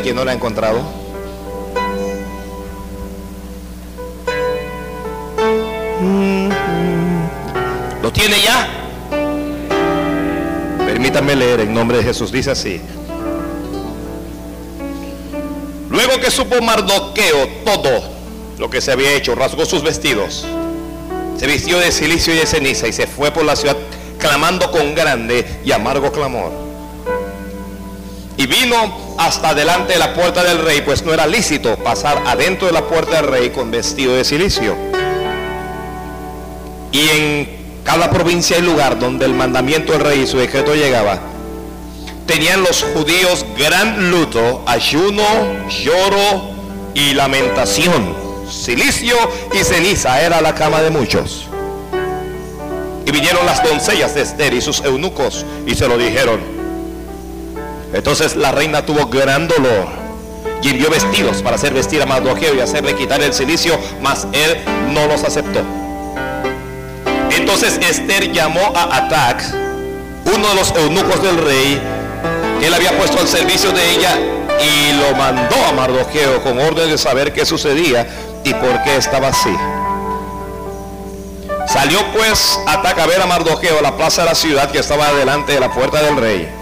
de quien no la ha encontrado? ¿Lo tiene ya? Permítanme leer en nombre de Jesús. Dice así. Luego que supo Mardoqueo todo lo que se había hecho, rasgó sus vestidos, se vistió de silicio y de ceniza y se fue por la ciudad clamando con grande y amargo clamor. Y vino hasta delante de la puerta del rey, pues no era lícito pasar adentro de la puerta del rey con vestido de silicio. Y en cada provincia y lugar donde el mandamiento del rey y su decreto llegaba, tenían los judíos gran luto, ayuno, lloro y lamentación. Silicio y ceniza era la cama de muchos. Y vinieron las doncellas de Esther y sus eunucos y se lo dijeron. Entonces la reina tuvo gran dolor y envió vestidos para hacer vestir a Mardoqueo y hacerle quitar el silicio, mas él no los aceptó. Entonces Esther llamó a Atac, uno de los eunucos del rey, que él había puesto al servicio de ella, y lo mandó a Mardoqueo con orden de saber qué sucedía y por qué estaba así. Salió pues Atac a ver a Mardoqueo a la plaza de la ciudad que estaba delante de la puerta del rey.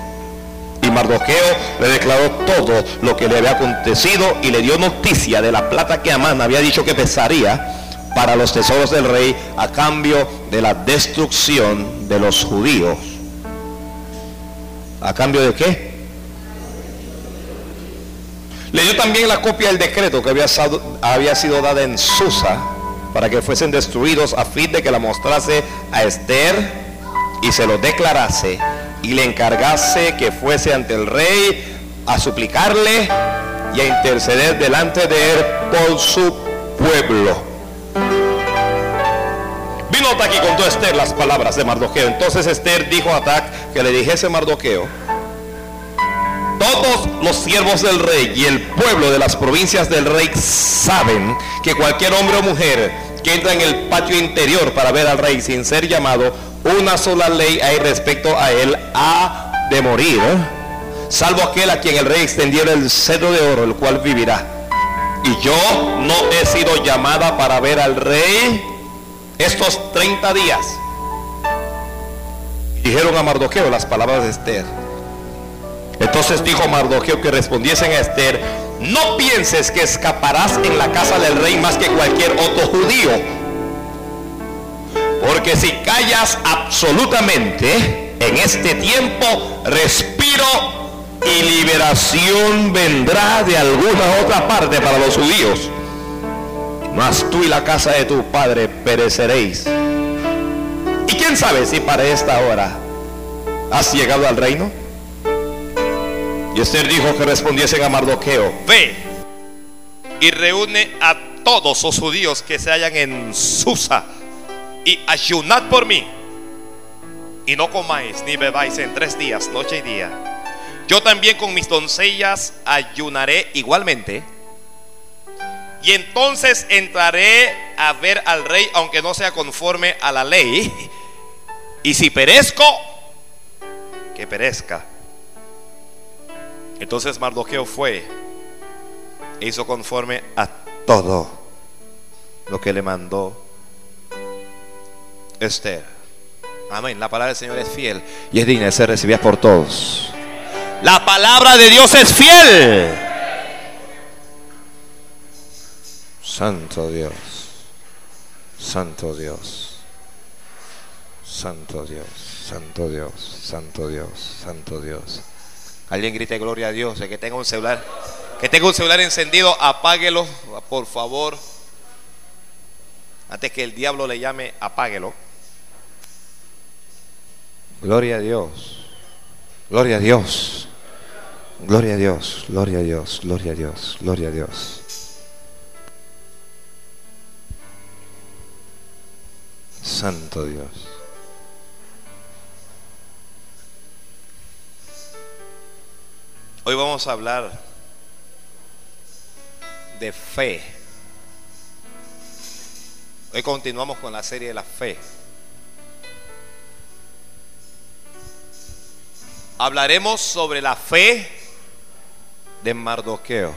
Mardoqueo le declaró todo lo que le había acontecido y le dio noticia de la plata que Amán había dicho que pesaría para los tesoros del rey a cambio de la destrucción de los judíos. ¿A cambio de qué? Le dio también la copia del decreto que había, había sido dada en Susa para que fuesen destruidos a fin de que la mostrase a Esther y se lo declarase y le encargase que fuese ante el rey a suplicarle y a interceder delante de él por su pueblo. Vino Atac y contó a Esther las palabras de Mardoqueo. Entonces Esther dijo a Atac que le dijese Mardoqueo, todos los siervos del rey y el pueblo de las provincias del rey saben que cualquier hombre o mujer que entra en el patio interior para ver al rey sin ser llamado, una sola ley hay respecto a él ha de morir, salvo aquel a quien el rey extendiera el cedro de oro, el cual vivirá. Y yo no he sido llamada para ver al rey estos 30 días. Dijeron a Mardoqueo las palabras de Esther. Entonces dijo Mardoqueo que respondiesen a Esther, no pienses que escaparás en la casa del rey más que cualquier otro judío. Porque si callas absolutamente en este tiempo, respiro y liberación vendrá de alguna otra parte para los judíos. Mas tú y la casa de tu padre pereceréis. ¿Y quién sabe si para esta hora has llegado al reino? Y Esther dijo que respondiesen a Mardoqueo, ve y reúne a todos los judíos que se hallan en Susa y ayunad por mí. Y no comáis ni bebáis en tres días, noche y día. Yo también con mis doncellas ayunaré igualmente. Y entonces entraré a ver al rey, aunque no sea conforme a la ley. Y si perezco, que perezca. Entonces Mardoqueo fue e hizo conforme a todo lo que le mandó Esther. Amén. La palabra del Señor es fiel y es digna de ser recibida por todos. La palabra de Dios es fiel. Santo Dios. Santo Dios. Santo Dios. Santo Dios. Santo Dios. Santo Dios. Alguien grite gloria a Dios. Que tenga un celular, que tenga un celular encendido, apáguelo, por favor. Antes que el diablo le llame, apáguelo. Gloria a Dios. Gloria a Dios. Gloria a Dios. Gloria a Dios. Gloria a Dios. Gloria a Dios. Santo Dios. Hoy vamos a hablar de fe. Hoy continuamos con la serie de la fe. Hablaremos sobre la fe de Mardoqueo.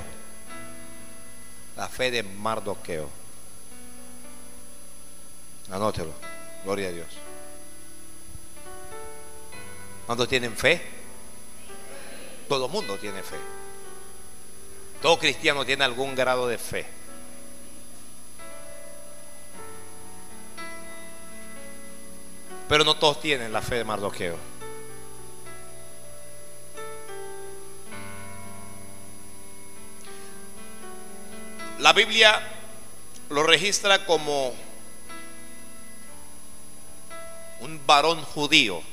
La fe de Mardoqueo. Anótelo. Gloria a Dios. ¿Cuántos tienen fe? Todo mundo tiene fe. Todo cristiano tiene algún grado de fe. Pero no todos tienen la fe de Mardoqueo. La Biblia lo registra como un varón judío,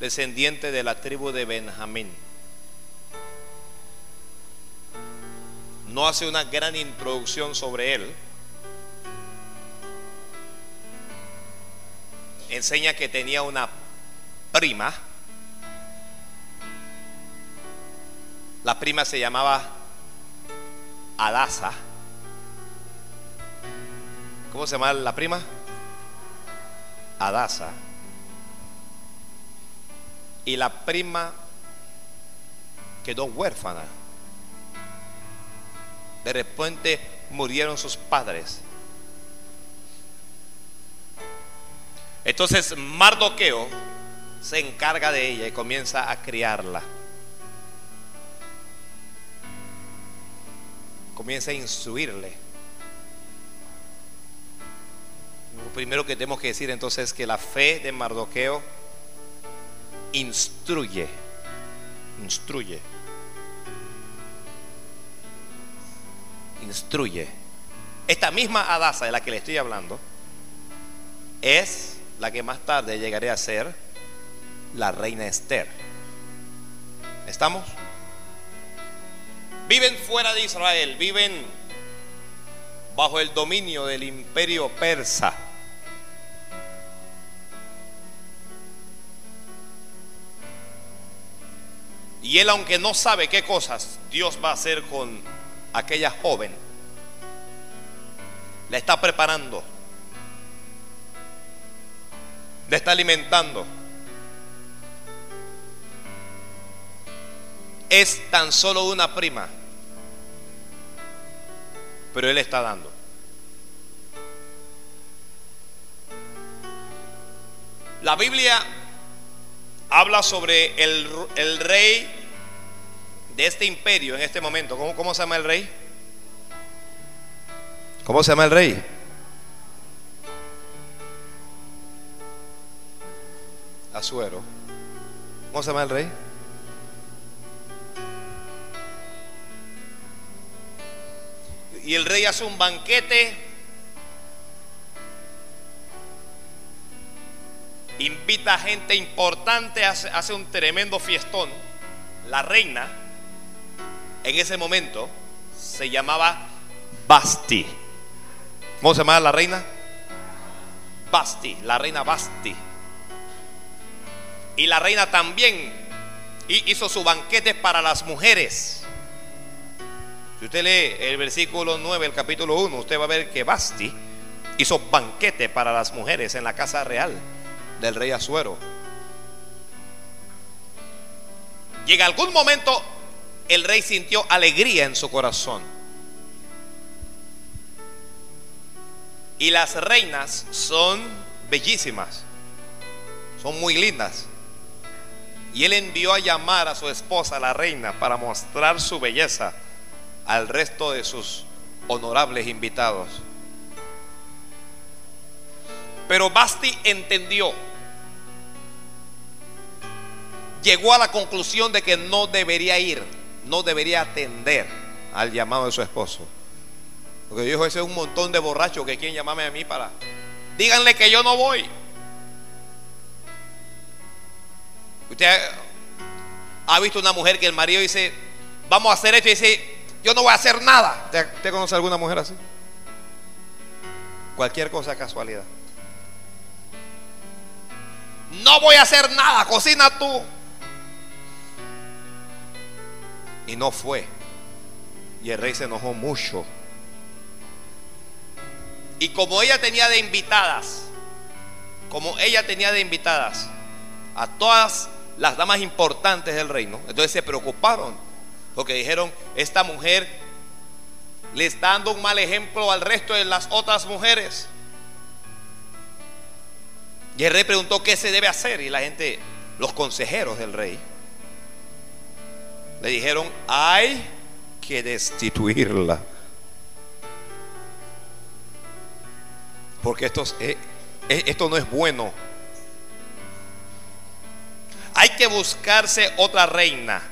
descendiente de la tribu de Benjamín. No hace una gran introducción sobre él. Enseña que tenía una prima. La prima se llamaba Adasa. ¿Cómo se llama la prima? Adasa. Y la prima quedó huérfana. De repente murieron sus padres. Entonces Mardoqueo se encarga de ella y comienza a criarla. Comienza a instruirle. Lo primero que tenemos que decir entonces es que la fe de Mardoqueo instruye, instruye, instruye. Esta misma Adasa de la que le estoy hablando es la que más tarde llegaré a ser la reina Esther. ¿Estamos? Viven fuera de Israel, viven bajo el dominio del imperio persa. Y él, aunque no sabe qué cosas Dios va a hacer con aquella joven, la está preparando, la está alimentando. Es tan solo una prima pero Él está dando. La Biblia habla sobre el, rey de este imperio en este momento. ¿Cómo, ¿Cómo se llama el rey? ¿Cómo se llama el rey? Azuero. ¿Cómo se llama el rey? Y el rey hace un banquete, invita a gente importante, hace, un tremendo fiestón. La reina, en ese momento, se llamaba Basti. ¿Cómo se llamaba la reina? Basti, la reina Basti. Y la reina también hizo su banquete para las mujeres. Si usted lee el versículo 9, el capítulo 1, usted va a ver que Basti hizo banquete para las mujeres en la casa real del rey Azuero. Y en algún momento el rey sintió alegría en su corazón. Y las reinas son bellísimas, son muy lindas. Y él envió a llamar a su esposa, la reina, para mostrar su belleza al resto de sus honorables invitados. Pero Basti entendió, llegó a la conclusión de que no debería ir, no debería atender al llamado de su esposo. Porque dijo, ese es un montón de borrachos que quieren llamarme a mí para... Díganle que yo no voy. Usted ha visto una mujer que el marido dice, vamos a hacer esto y dice, yo no voy a hacer nada. ¿Te, conoce alguna mujer así? Cualquier cosa casualidad. No voy a hacer nada, cocina tú. Y no fue. Y el rey se enojó mucho. Y como ella tenía de invitadas, como ella tenía de invitadas a todas las damas importantes del reino, entonces se preocuparon Porque dijeron, esta mujer le está dando un mal ejemplo al resto de las otras mujeres. Y el rey preguntó qué se debe hacer. Y la gente, los consejeros del rey, le dijeron, hay que destituirla. Porque esto, eh, eh, esto no es bueno. Hay que buscarse otra reina.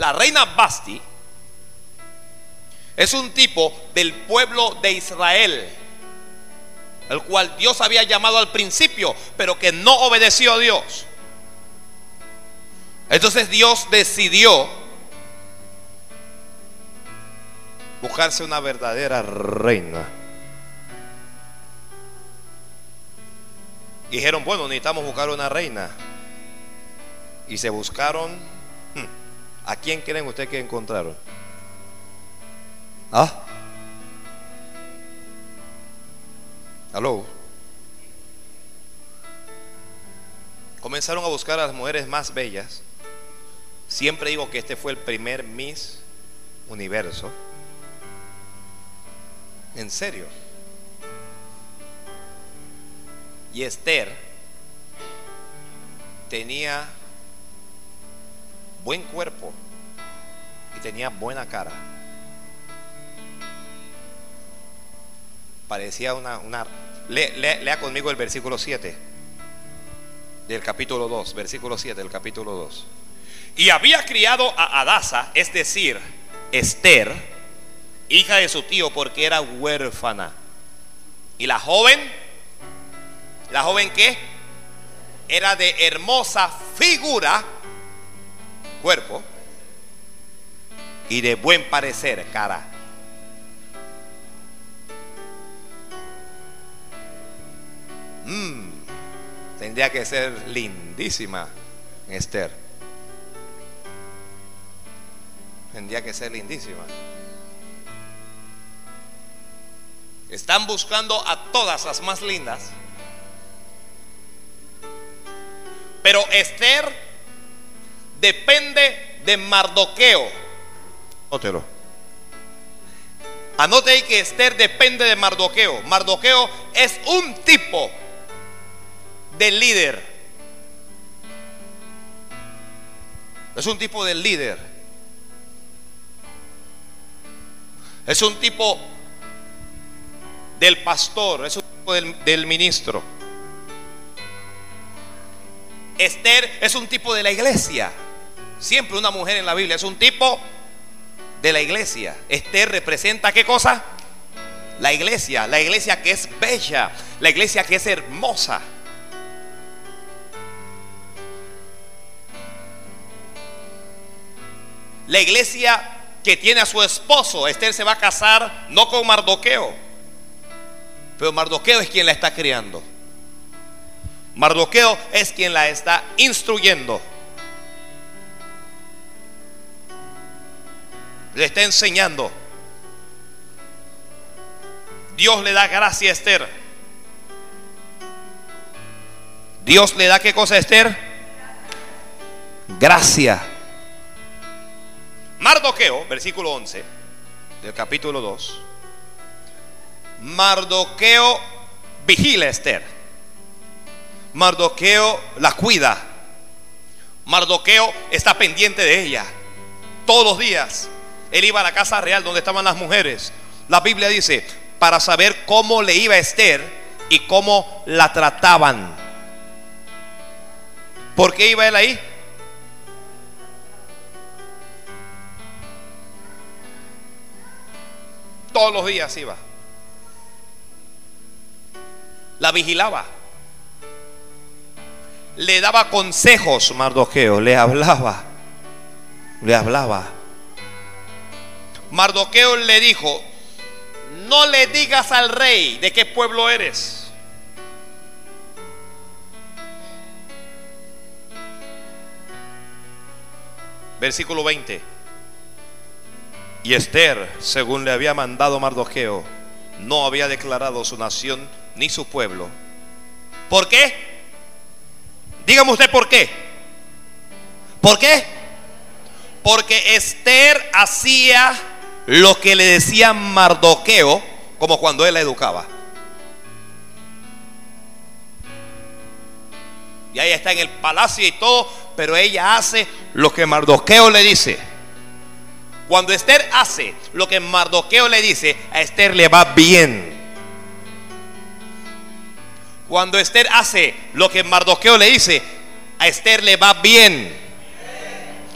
La reina Basti es un tipo del pueblo de Israel, el cual Dios había llamado al principio, pero que no obedeció a Dios. Entonces Dios decidió buscarse una verdadera reina. Dijeron, bueno, necesitamos buscar una reina. Y se buscaron. ¿A quién creen ustedes que encontraron? ¿Ah? ¿Aló? Comenzaron a buscar a las mujeres más bellas. Siempre digo que este fue el primer Miss Universo. En serio. Y Esther tenía buen cuerpo y tenía buena cara. Parecía una... una lea, conmigo el versículo 7 del capítulo 2, versículo 7 del capítulo 2. Y había criado a Adasa, es decir, Esther, hija de su tío, porque era huérfana. Y la joven, la joven que era de hermosa figura, cuerpo, y de buen parecer, cara. Mm, tendría que ser lindísima Esther. Tendría que ser lindísima. Están buscando a todas las más lindas. Pero Esther depende de Mardoqueo. Anótelo. Anote ahí que Esther depende de Mardoqueo. Mardoqueo es un tipo de líder. Es un tipo de líder. Es un tipo del pastor, es un tipo del, del ministro. Esther es un tipo de la iglesia. Siempre una mujer en la Biblia es un tipo de la iglesia. Esther representa qué cosa? La iglesia, la iglesia que es bella, la iglesia que es hermosa. La iglesia que tiene a su esposo, Esther se va a casar no con Mardoqueo, pero Mardoqueo es quien la está criando. Mardoqueo es quien la está instruyendo. Le está enseñando. Dios le da gracia a Esther. Dios le da qué cosa a Esther? Gracia. Mardoqueo, versículo 11 del capítulo 2. Mardoqueo vigila a Esther. Mardoqueo la cuida. Mardoqueo está pendiente de ella. Todos los días. Él iba a la casa real donde estaban las mujeres. La Biblia dice, para saber cómo le iba a Esther y cómo la trataban. ¿Por qué iba él ahí? Todos los días iba. La vigilaba. Le daba consejos, Mardoqueo. Le hablaba. Le hablaba. Mardoqueo le dijo, no le digas al rey de qué pueblo eres. Versículo 20. Y Esther, según le había mandado Mardoqueo, no había declarado su nación ni su pueblo. ¿Por qué? Dígame usted por qué. ¿Por qué? Porque Esther hacía lo que le decía Mardoqueo, como cuando él la educaba. Y ella está en el palacio y todo, pero ella hace lo que Mardoqueo le dice. Cuando Esther hace lo que Mardoqueo le dice, a Esther le va bien. Cuando Esther hace lo que Mardoqueo le dice, a Esther le va bien.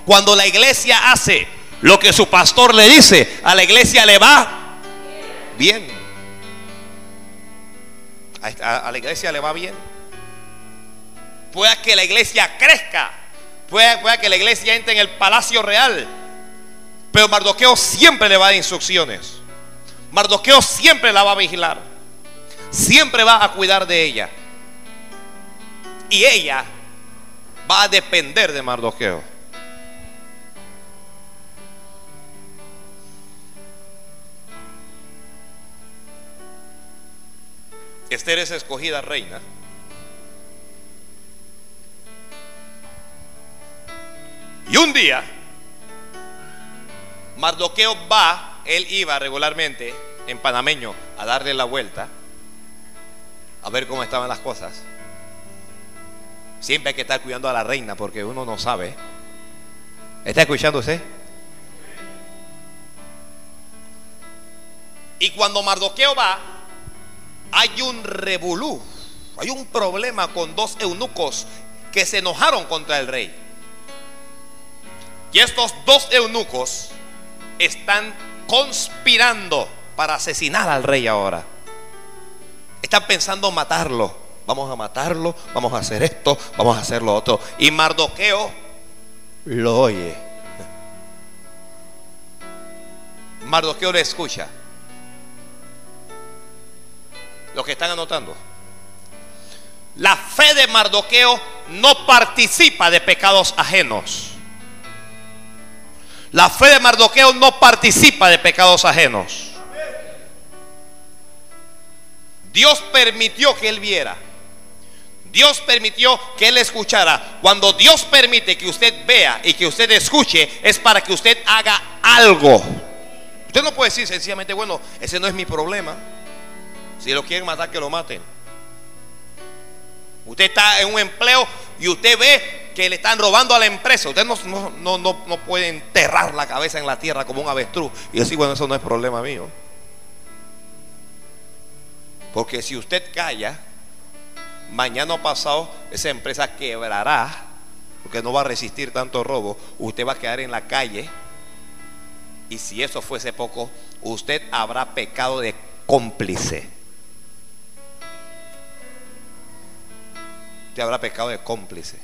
Cuando la iglesia hace lo que su pastor le dice, a la iglesia le va bien. A, la iglesia le va bien. Pueda que la iglesia crezca. Pueda, pueda que la iglesia entre en el palacio real. Pero Mardoqueo siempre le va a dar instrucciones. Mardoqueo siempre la va a vigilar. Siempre va a cuidar de ella. Y ella va a depender de Mardoqueo. Esther es escogida reina. Y un día, Mardoqueo va, él iba regularmente en panameño a darle la vuelta, a ver cómo estaban las cosas. Siempre hay que estar cuidando a la reina porque uno no sabe. ¿Está escuchando usted? Y cuando Mardoqueo va, hay un revolú, hay un problema con dos eunucos que se enojaron contra el rey. Y estos dos eunucos están conspirando para asesinar al rey ahora. Están pensando matarlo. Vamos a matarlo, vamos a hacer esto, vamos a hacer lo otro. Y Mardoqueo lo oye. Mardoqueo le escucha. Los que están anotando. La fe de Mardoqueo no participa de pecados ajenos. La fe de Mardoqueo no participa de pecados ajenos. Dios permitió que él viera. Dios permitió que él escuchara. Cuando Dios permite que usted vea y que usted escuche, es para que usted haga algo. Usted no puede decir sencillamente, bueno, ese no es mi problema. Si lo quieren matar, que lo maten. Usted está en un empleo y usted ve que le están robando a la empresa. Usted no, no, no, no puede enterrar la cabeza en la tierra como un avestruz y decir, bueno, eso no es problema mío. Porque si usted calla, mañana o pasado esa empresa quebrará, porque no va a resistir tanto robo. Usted va a quedar en la calle. Y si eso fuese poco, usted habrá pecado de cómplice. Te habrá pecado de cómplice.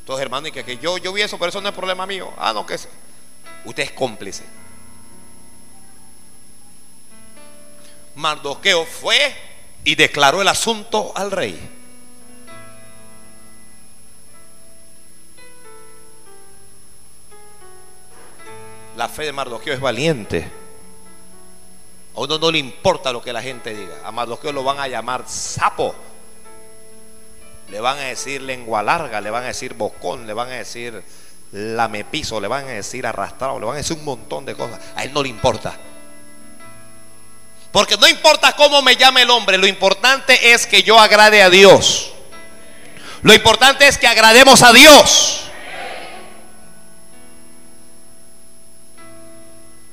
Entonces, hermano, y que, yo, yo vi eso, pero eso no es problema mío. Ah, no, que es. Usted es cómplice. Mardoqueo fue y declaró el asunto al rey. La fe de Mardoqueo es valiente. A uno no le importa lo que la gente diga. A Mardoqueo lo van a llamar sapo le van a decir lengua larga, le van a decir bocón, le van a decir lamepiso, le van a decir arrastrado, le van a decir un montón de cosas. A él no le importa. Porque no importa cómo me llame el hombre, lo importante es que yo agrade a Dios. Lo importante es que agrademos a Dios.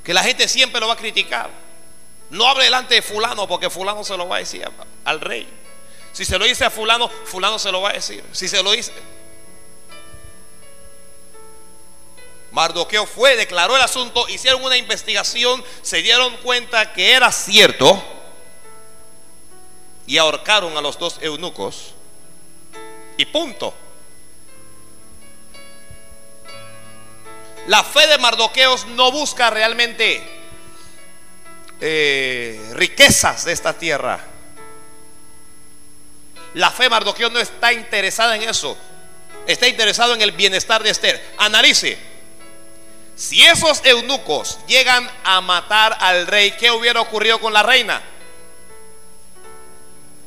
Que la gente siempre lo va a criticar. No hable delante de fulano porque fulano se lo va a decir al rey. Si se lo dice a fulano, fulano se lo va a decir. Si se lo dice... Mardoqueo fue, declaró el asunto, hicieron una investigación, se dieron cuenta que era cierto y ahorcaron a los dos eunucos y punto. La fe de Mardoqueos no busca realmente eh, riquezas de esta tierra. La fe Mardoqueo no está interesada en eso. Está interesado en el bienestar de Esther. Analice. Si esos eunucos llegan a matar al rey, ¿qué hubiera ocurrido con la reina?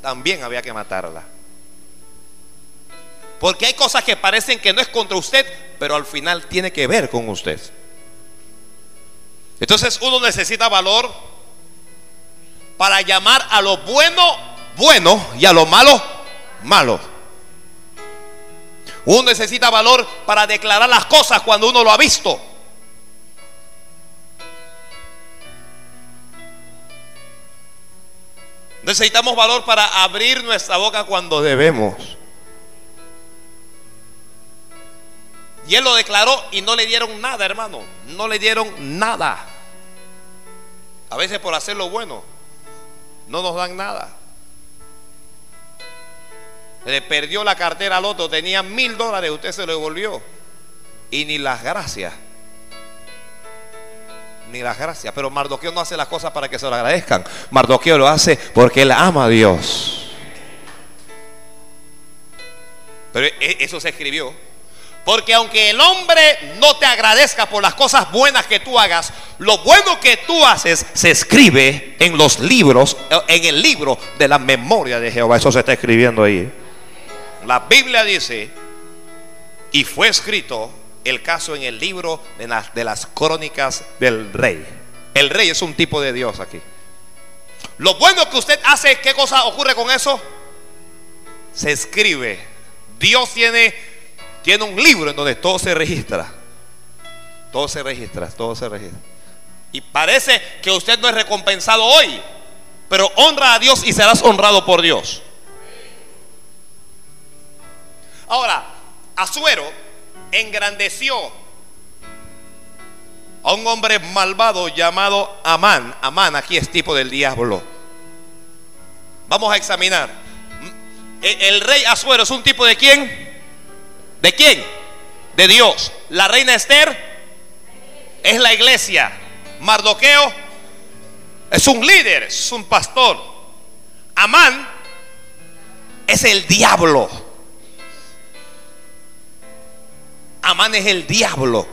También había que matarla. Porque hay cosas que parecen que no es contra usted, pero al final tiene que ver con usted. Entonces uno necesita valor para llamar a lo bueno bueno y a lo malo malo. Uno necesita valor para declarar las cosas cuando uno lo ha visto. Necesitamos valor para abrir nuestra boca cuando debemos. Y él lo declaró y no le dieron nada, hermano. No le dieron nada. A veces por hacer lo bueno, no nos dan nada. Le perdió la cartera al otro, tenía mil dólares, usted se lo devolvió. Y ni las gracias. Ni las gracias. Pero Mardoqueo no hace las cosas para que se lo agradezcan. Mardoqueo lo hace porque él ama a Dios. Pero e, eso se escribió porque aunque el hombre no te agradezca por las cosas buenas que tú hagas, lo bueno que tú haces se escribe en los libros, en el libro de la memoria de Jehová. Eso se está escribiendo ahí. La Biblia dice, y fue escrito el caso en el libro de las, de las crónicas del rey. El rey es un tipo de Dios aquí. Lo bueno que usted hace, ¿qué cosa ocurre con eso? Se escribe. Dios tiene tiene un libro en donde todo se registra. Todo se registra, todo se registra. Y parece que usted no es recompensado hoy, pero honra a Dios y serás honrado por Dios. Ahora, Azuero engrandeció a un hombre malvado llamado Amán. Amán aquí es tipo del diablo. Vamos a examinar. El rey Azuero es un tipo de quién? ¿De quién? De Dios. La reina Esther es la iglesia. Mardoqueo es un líder, es un pastor. Amán es el diablo. Amán es el diablo.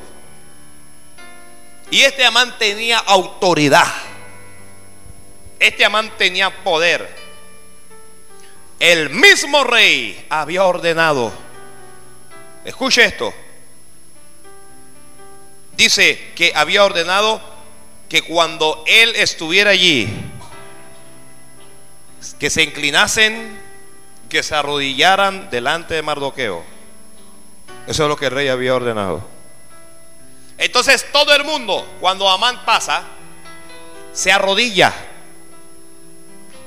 Y este Amán tenía autoridad. Este Amán tenía poder. El mismo rey había ordenado Escuche esto. Dice que había ordenado que cuando él estuviera allí, que se inclinasen, que se arrodillaran delante de Mardoqueo. Eso es lo que el rey había ordenado. Entonces todo el mundo, cuando Amán pasa, se arrodilla,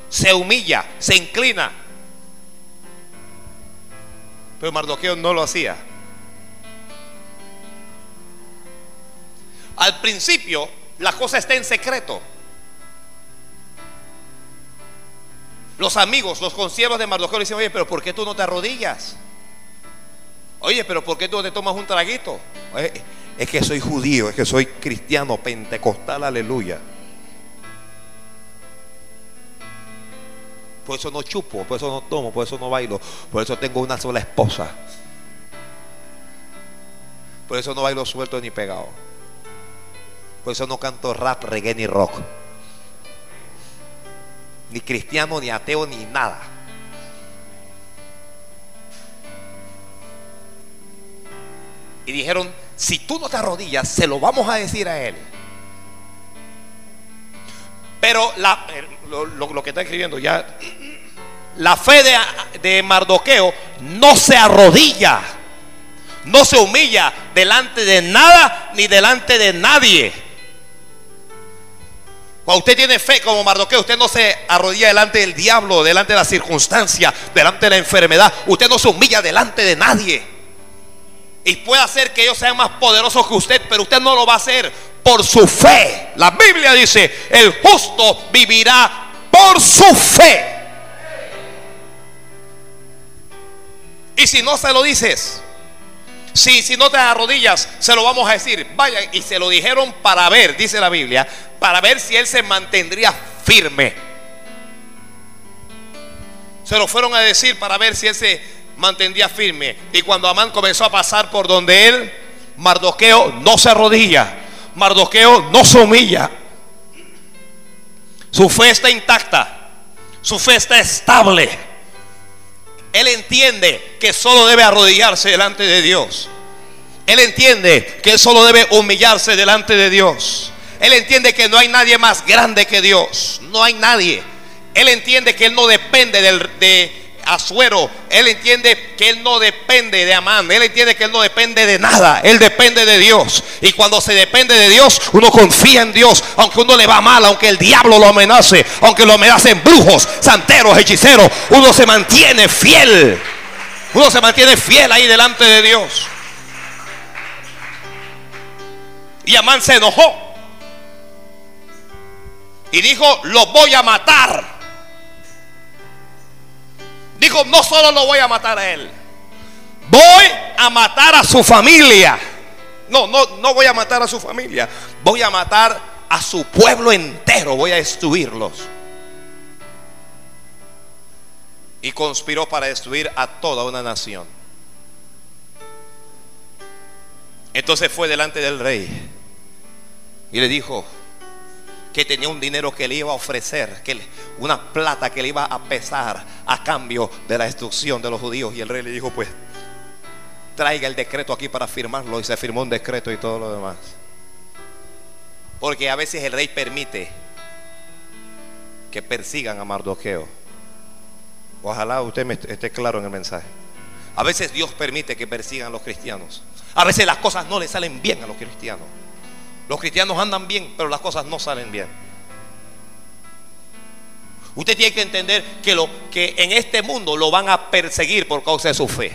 se humilla, se inclina pero Mardoqueo no lo hacía. Al principio, la cosa está en secreto. Los amigos, los conciervos de Mardoqueo le dicen, oye, pero ¿por qué tú no te arrodillas? Oye, pero ¿por qué tú te tomas un traguito? es que soy judío, es que soy cristiano, pentecostal, aleluya. Por eso no chupo, por eso no tomo, por eso no bailo, por eso tengo una sola esposa. Por eso no bailo suelto ni pegado. Por eso no canto rap, reggae ni rock. Ni cristiano, ni ateo, ni nada. Y dijeron, si tú no te arrodillas, se lo vamos a decir a él. Pero eh, lo, que está escribiendo ya, la fe de, de Mardoqueo no se arrodilla, no se humilla delante de nada ni delante de nadie. Cuando usted tiene fe como Mardoqueo, usted no se arrodilla delante del diablo, delante de la circunstancia, delante de la enfermedad. Usted no se humilla delante de nadie. Y puede hacer que ellos sean más poderosos que usted, pero usted no lo va a hacer por su fe. La Biblia dice, el justo vivirá por su fe. Y si no se lo dices, si, si no te arrodillas, se lo vamos a decir. Vayan, y se lo dijeron para ver, dice la Biblia, para ver si él se mantendría firme. Se lo fueron a decir para ver si él se mantendría firme. Y cuando Amán comenzó a pasar por donde él, Mardoqueo no se arrodilla Mardoqueo no se humilla. Su fe está intacta. Su fe está estable. Él entiende que solo debe arrodillarse delante de Dios. Él entiende que solo debe humillarse delante de Dios. Él entiende que no hay nadie más grande que Dios. No hay nadie. Él entiende que él no depende del, de Azuero. Él entiende que él no depende de Amán. Él entiende que él no depende de nada. Él depende de Dios. Y cuando se depende de Dios, uno confía en Dios. Aunque uno le va mal, aunque el diablo lo amenace, aunque lo amenacen brujos, santeros, hechiceros, uno se mantiene fiel. Uno se mantiene fiel ahí delante de Dios. Y Amán se enojó. Y dijo, lo voy a matar. Dijo, no solo lo voy a matar a él, voy a matar a su familia. No, no, no voy a matar a su familia, voy a matar a su pueblo entero, voy a destruirlos. Y conspiró para destruir a toda una nación. Entonces fue delante del rey y le dijo, que tenía un dinero que le iba a ofrecer, que una plata que le iba a pesar a cambio de la destrucción de los judíos. Y el rey le dijo, pues, traiga el decreto aquí para firmarlo. Y se firmó un decreto y todo lo demás. Porque a veces el rey permite que persigan a Mardoqueo. Ojalá usted me esté claro en el mensaje. A veces Dios permite que persigan a los cristianos. A veces las cosas no le salen bien a los cristianos. Los cristianos andan bien, pero las cosas no salen bien. Usted tiene que entender que, lo, que en este mundo lo van a perseguir por causa de su fe.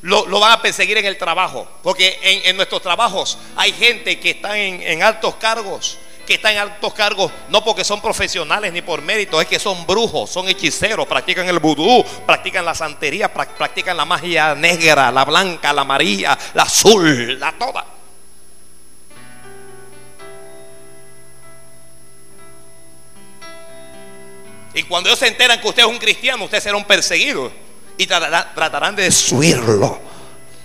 Lo, van a perseguir en el trabajo. Porque en, nuestros trabajos hay gente que está en, altos cargos. Que está en altos cargos no porque son profesionales ni por mérito, es que son brujos, son hechiceros, practican el vudú, practican la santería, practican la magia negra, la blanca, la amarilla, la azul, la toda. Y cuando ellos se enteran que usted es un cristiano, usted será un perseguido. Y tratarán, de destruirlo.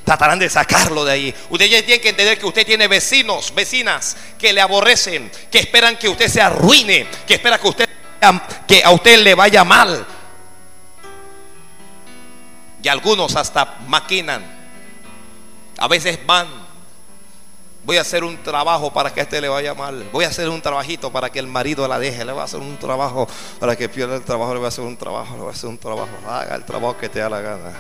Tratarán de sacarlo de ahí. Usted ya tiene que entender que usted tiene vecinos, vecinas que le aborrecen, que esperan que usted se arruine, que esperan que usted que a usted le vaya mal. Y algunos hasta maquinan. A veces van Voy a hacer un trabajo para que a este le vaya mal. Voy a hacer un trabajito para que el marido la deje. Le voy a hacer un trabajo para que pierda el trabajo. Le voy a hacer un trabajo. Le voy a hacer un trabajo. Haga el trabajo que te da la gana.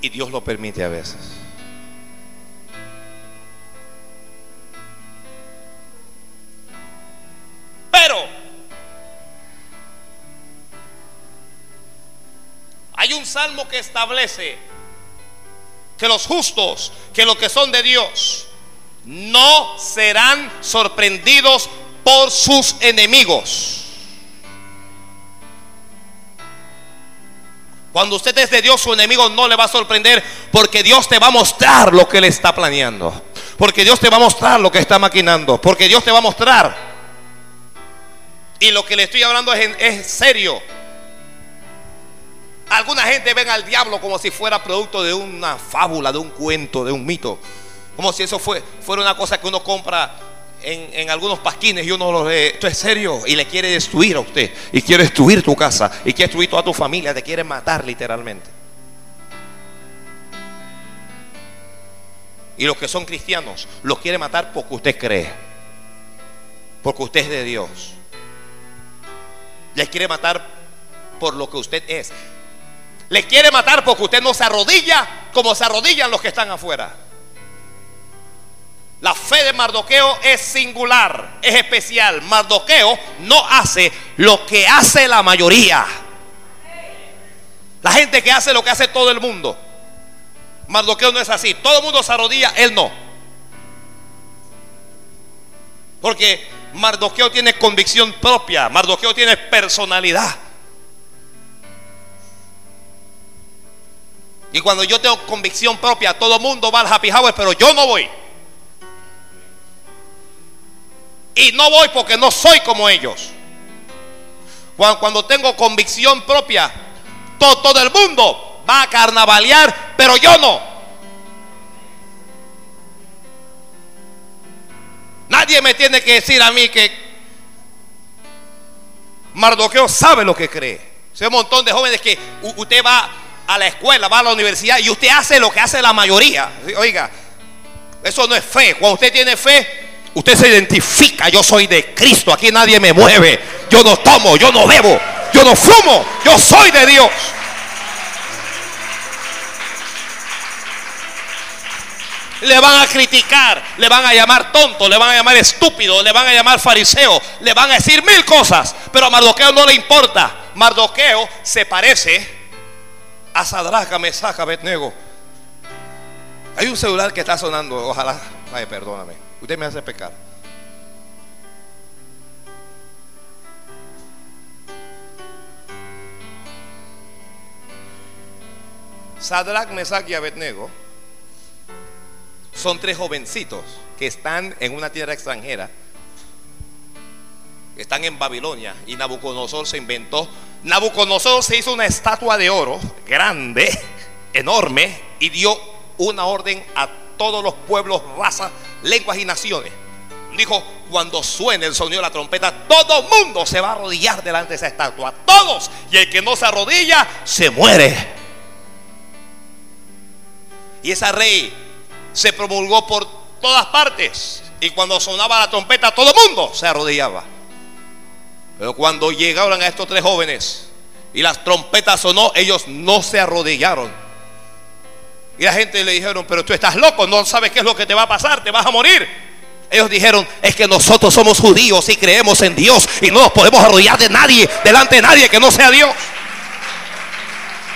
Y Dios lo permite a veces. Pero hay un salmo que establece que los justos, que los que son de Dios, no serán sorprendidos por sus enemigos. Cuando usted es de Dios, su enemigo no le va a sorprender porque Dios te va a mostrar lo que le está planeando. Porque Dios te va a mostrar lo que está maquinando. Porque Dios te va a mostrar y lo que le estoy hablando es, serio. Alguna gente ven al diablo como si fuera producto de una fábula, de un cuento, de un mito. Como si eso fue, fuera una cosa que uno compra en, algunos pasquines y uno lo ve. Esto es serio y le quiere destruir a usted. Y quiere destruir tu casa. Y quiere destruir toda tu familia. Te quiere matar literalmente. Y los que son cristianos los quiere matar porque usted cree. Porque usted es de Dios. Le quiere matar por lo que usted es. Le quiere matar porque usted no se arrodilla como se arrodillan los que están afuera. La fe de Mardoqueo es singular, es especial. Mardoqueo no hace lo que hace la mayoría. La gente que hace lo que hace todo el mundo. Mardoqueo no es así. Todo el mundo se arrodilla, él no. Porque Mardoqueo tiene convicción propia. Mardoqueo tiene personalidad. Y cuando yo tengo convicción propia, todo el mundo va al happy hour, pero yo no voy. Y no voy porque no soy como ellos. Cuando, tengo convicción propia, todo, todo el mundo va a carnavalear, pero yo no. Nadie me tiene que decir a mí que Mardoqueo sabe lo que cree. Hay un montón de jóvenes que usted va a la escuela, va a la universidad y usted hace lo que hace la mayoría. Oiga, eso no es fe. Cuando usted tiene fe, usted se identifica. Yo soy de Cristo. Aquí nadie me mueve. Yo no tomo, yo no bebo, yo no fumo. Yo soy de Dios. Le van a criticar, le van a llamar tonto, le van a llamar estúpido, le van a llamar fariseo, le van a decir mil cosas, pero a Mardoqueo no le importa. Mardoqueo se parece a Sadraca, Mesaca, Abednego. Hay un celular que está sonando, ojalá, ay, perdóname, usted me hace pecar. Sadrach, Mesach y Abednego son tres jovencitos que están en una tierra extranjera. Están en Babilonia y Nabucodonosor se inventó. Nabucodonosor se hizo una estatua de oro grande, enorme, y dio una orden a todos los pueblos, razas, lenguas y naciones. Dijo, cuando suene el sonido de la trompeta, todo mundo se va a arrodillar delante de esa estatua. Todos. Y el que no se arrodilla, se muere. Y esa rey se promulgó por todas partes. Y cuando sonaba la trompeta, todo el mundo se arrodillaba. Pero cuando llegaron a estos tres jóvenes y las trompetas sonó, ellos no se arrodillaron. Y la gente le dijeron, pero tú estás loco, no sabes qué es lo que te va a pasar, te vas a morir. Ellos dijeron, es que nosotros somos judíos y creemos en Dios y no nos podemos arrodillar de nadie, delante de nadie que no sea Dios.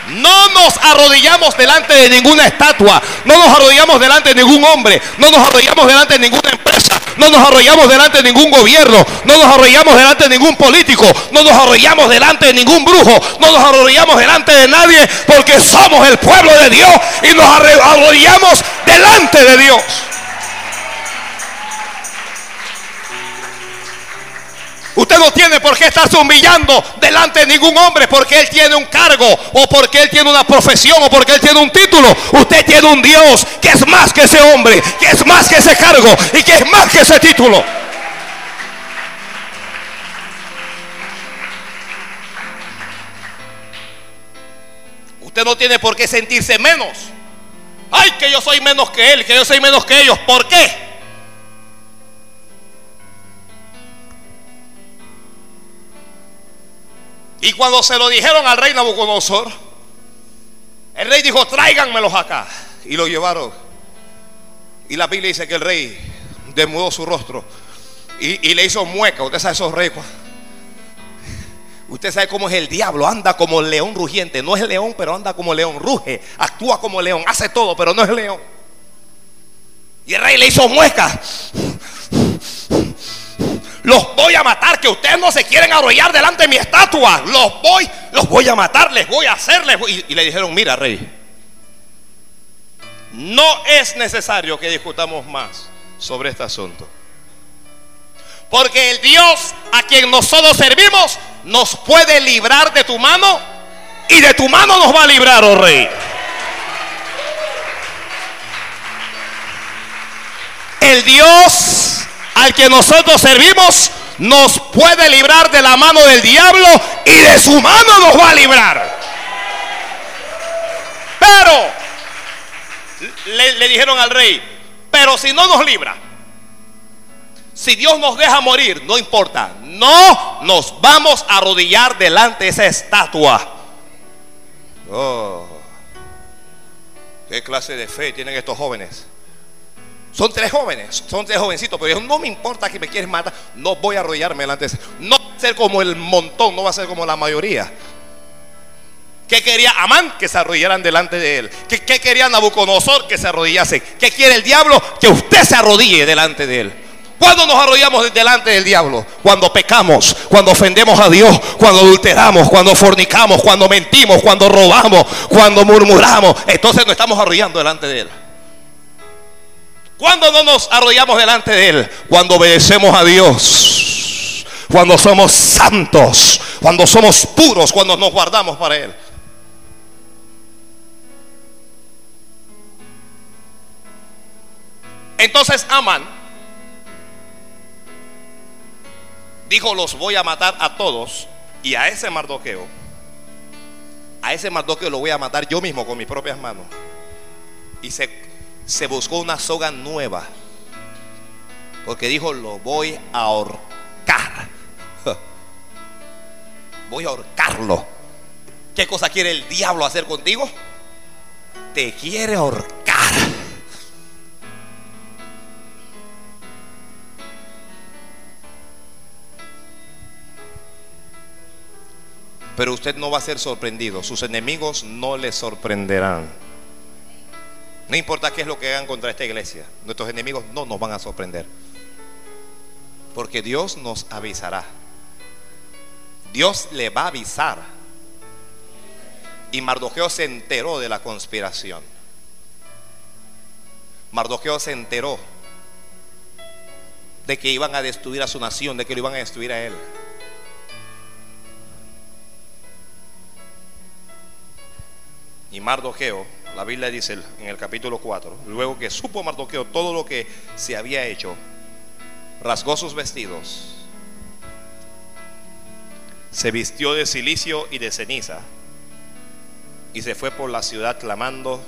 No nos arrodillamos delante de ninguna estatua, no nos arrodillamos delante de ningún hombre, no nos arrodillamos delante de ninguna empresa, no nos arrodillamos delante de ningún gobierno, no nos arrodillamos delante de ningún político, no nos arrodillamos delante de ningún brujo, no nos arrodillamos delante de nadie porque somos el pueblo de Dios y nos arrodillamos delante de Dios. Usted no tiene por qué estarse humillando delante de ningún hombre porque él tiene un cargo o porque él tiene una profesión o porque él tiene un título. Usted tiene un Dios que es más que ese hombre, que es más que ese cargo y que es más que ese título. Usted no tiene por qué sentirse menos. Ay, que yo soy menos que él, que yo soy menos que ellos. ¿Por qué? Y cuando se lo dijeron al rey Nabucodonosor, el rey dijo, tráiganmelos acá. Y lo llevaron. Y la Biblia dice que el rey desmudó su rostro y, le hizo mueca. Usted sabe esos reyes. Usted sabe cómo es el diablo. Anda como león rugiente. No es león, pero anda como león. Ruge, actúa como león. Hace todo, pero no es león. Y el rey le hizo mueca los voy a matar, que ustedes no se quieren arrollar delante de mi estatua, los voy, los voy a matar, les voy a hacerles. Y, y le dijeron, mira, rey, no es necesario que discutamos más sobre este asunto. Porque el Dios a quien nosotros servimos nos puede librar de tu mano y de tu mano nos va a librar, oh rey. El Dios al que nosotros servimos nos puede librar de la mano del diablo y de su mano nos va a librar. Pero, le, dijeron al rey, pero si no nos libra, si Dios nos deja morir, no importa, no nos vamos a arrodillar delante de esa estatua. Oh, ¿qué clase de fe tienen estos jóvenes? Son tres jóvenes, son tres jovencitos, pero no me importa que me quieres matar, no voy a arrollarme delante de No va a ser como el montón, no va a ser como la mayoría. ¿Qué quería Amán? Que se arrodillaran delante de él. ¿Qué, quería Nabucodonosor? Que se arrodillase. ¿Qué quiere el diablo? Que usted se arrodille delante de él. ¿Cuándo nos arrodillamos delante del diablo? Cuando pecamos, cuando ofendemos a Dios, cuando adulteramos, cuando fornicamos, cuando mentimos, cuando robamos, cuando murmuramos. Entonces nos estamos arrodillando delante de él. ¿Cuándo no nos arrodillamos delante de Él? Cuando obedecemos a Dios. Cuando somos santos. Cuando somos puros. Cuando nos guardamos para Él. Entonces Aman dijo, los voy a matar a todos. Y a ese Mardoqueo, a ese Mardoqueo lo voy a matar yo mismo con mis propias manos. Y se, se buscó una soga nueva. Porque dijo, lo voy a ahorcar. Voy a ahorcarlo. ¿Qué cosa quiere el diablo hacer contigo? Te quiere ahorcar. Pero usted no va a ser sorprendido. Sus enemigos no le sorprenderán. No importa qué es lo que hagan contra esta iglesia. Nuestros enemigos no nos van a sorprender. Porque Dios nos avisará. Dios le va a avisar. Y Mardoqueo se enteró de la conspiración. Mardoqueo se enteró de que iban a destruir a su nación, de que lo iban a destruir a él. Y Mardoqueo, la Biblia dice en el capítulo 4, luego que supo Mardoqueo todo lo que se había hecho, rasgó sus vestidos, se vistió de silicio y de ceniza y se fue por la ciudad clamando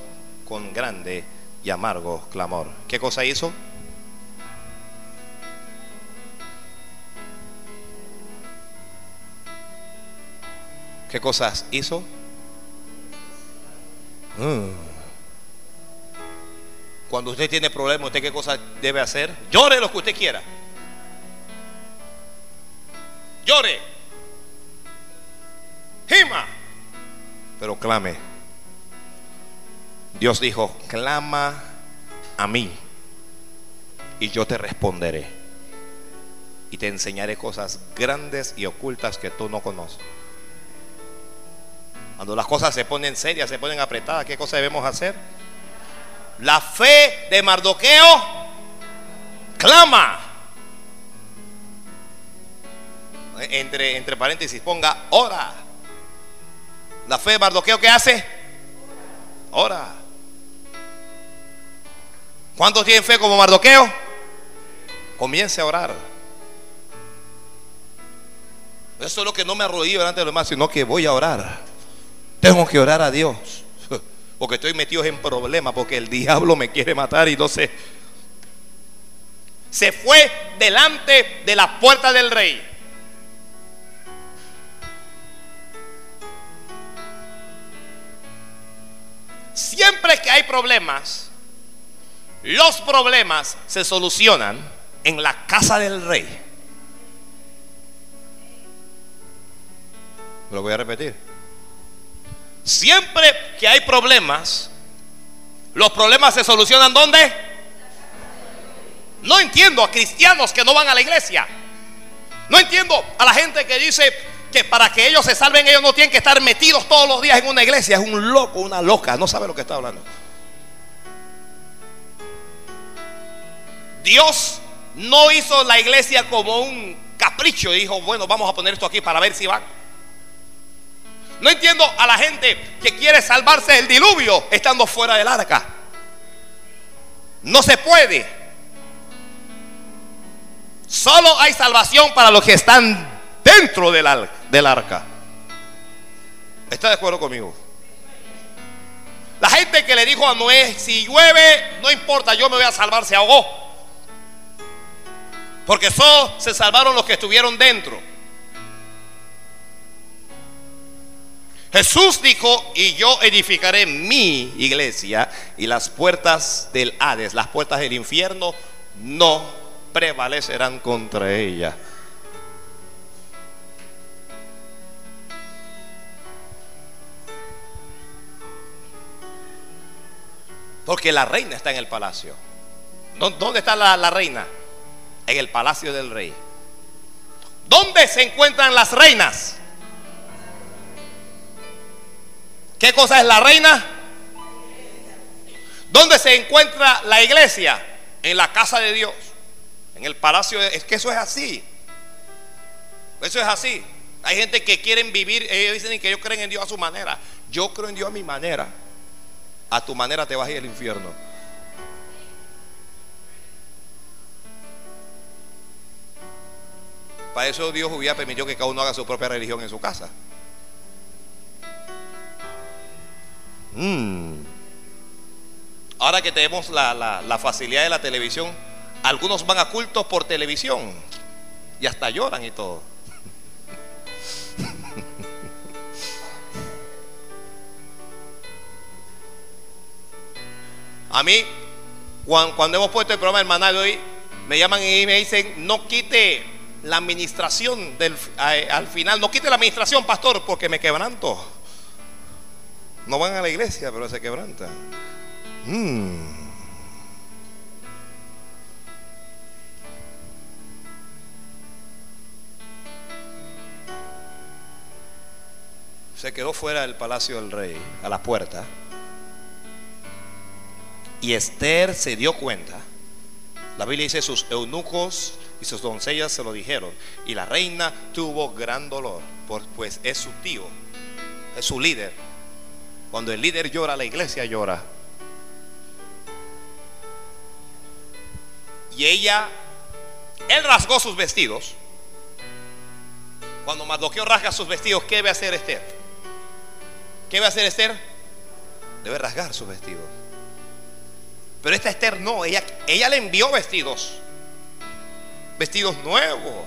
con grande y amargo clamor. ¿Qué cosa hizo? ¿Qué cosas hizo? Mm. Cuando usted tiene problemas, ¿usted qué cosa debe hacer? Llore lo que usted quiera. Llore. Gima. Pero clame. Dios dijo, clama a mí y yo te responderé. Y te enseñaré cosas grandes y ocultas que tú no conoces. Cuando las cosas se ponen serias, se ponen apretadas, ¿qué cosa debemos hacer? La fe de Mardoqueo clama. Entre, entre paréntesis, ponga ora. La fe de Mardoqueo, ¿qué hace? Ora. ¿Cuántos tienen fe como Mardoqueo? Comience a orar. Eso es lo que no me arrodillo delante de los demás, sino que voy a orar. Tengo que orar a Dios. Porque estoy metido en problemas, porque el diablo me quiere matar y sé. Se fue delante de la puerta del rey. Siempre que hay problemas, los problemas se solucionan en la casa del rey. Lo voy a repetir. Siempre que hay problemas, los problemas se solucionan ¿dónde? No entiendo a cristianos que no van a la iglesia. No entiendo a la gente que dice que para que ellos se salven ellos no tienen que estar metidos todos los días en una iglesia. Es un loco, una loca, no sabe lo que está hablando. Dios no hizo la iglesia como un capricho dijo, bueno, vamos a poner esto aquí para ver si van. No entiendo a la gente que quiere salvarse del diluvio estando fuera del arca. No se puede. Solo hay salvación para los que están dentro del, arca. ¿Está de acuerdo conmigo? La gente que le dijo a Noé, si llueve, no importa, yo me voy a salvar, se ahogó. Porque solo se salvaron los que estuvieron dentro. Jesús dijo, y yo edificaré mi iglesia y las puertas del Hades, las puertas del infierno, no prevalecerán contra ella. Porque la reina está en el palacio. ¿Dónde está la, la, reina? En el palacio del rey. ¿Dónde se encuentran las reinas? ¿Qué cosa es la reina? ¿Dónde se encuentra la iglesia? En la casa de Dios. En el palacio. De, es que eso es así. Eso es así. Hay gente que quieren vivir, ellos dicen que ellos creen en Dios a su manera. Yo creo en Dios a mi manera. A tu manera te vas a ir al infierno. para eso Dios hubiera permitido que cada uno haga su propia religión en su casa. Mm. Ahora que tenemos la, la facilidad de la televisión, algunos van a cultos por televisión y hasta lloran y todo. A mí, cuando, hemos puesto el programa hermanal hoy, me llaman y me dicen, no quite la administración del, al final, no quite la administración, pastor, porque me quebranto. No van a la iglesia, pero se quebrantan. Mm. Se quedó fuera del palacio del rey, a la puerta. Y Esther se dio cuenta. La Biblia dice, sus eunucos y sus doncellas se lo dijeron. Y la reina tuvo gran dolor, pues es su tío, es su líder. Cuando el líder llora, la iglesia llora. Y ella, él rasgó sus vestidos. Cuando Mardoqueo rasga sus vestidos, ¿qué debe hacer Esther? ¿Qué debe hacer Esther? Debe rasgar sus vestidos. Pero esta Esther no, ella, ella le envió vestidos, vestidos nuevos.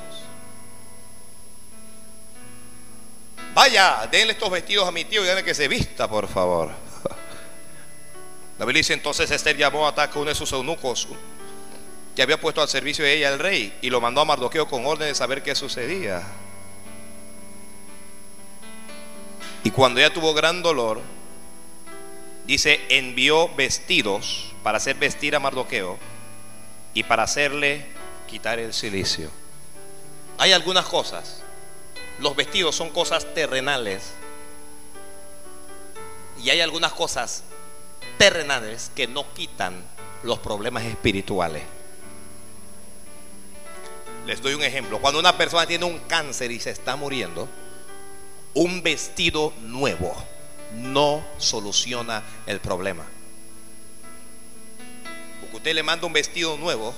Vaya, denle estos vestidos a mi tío y denle que se vista, por favor. La Biblia dice entonces Esther llamó a ataque a uno de sus eunucos que había puesto al servicio de ella el rey y lo mandó a Mardoqueo con orden de saber qué sucedía. Y cuando ella tuvo gran dolor, dice, envió vestidos para hacer vestir a Mardoqueo y para hacerle quitar el silicio. Hay algunas cosas. Los vestidos son cosas terrenales. Y hay algunas cosas terrenales que no quitan los problemas espirituales. Les doy un ejemplo. Cuando una persona tiene un cáncer y se está muriendo, un vestido nuevo no soluciona el problema usted le manda un vestido nuevo,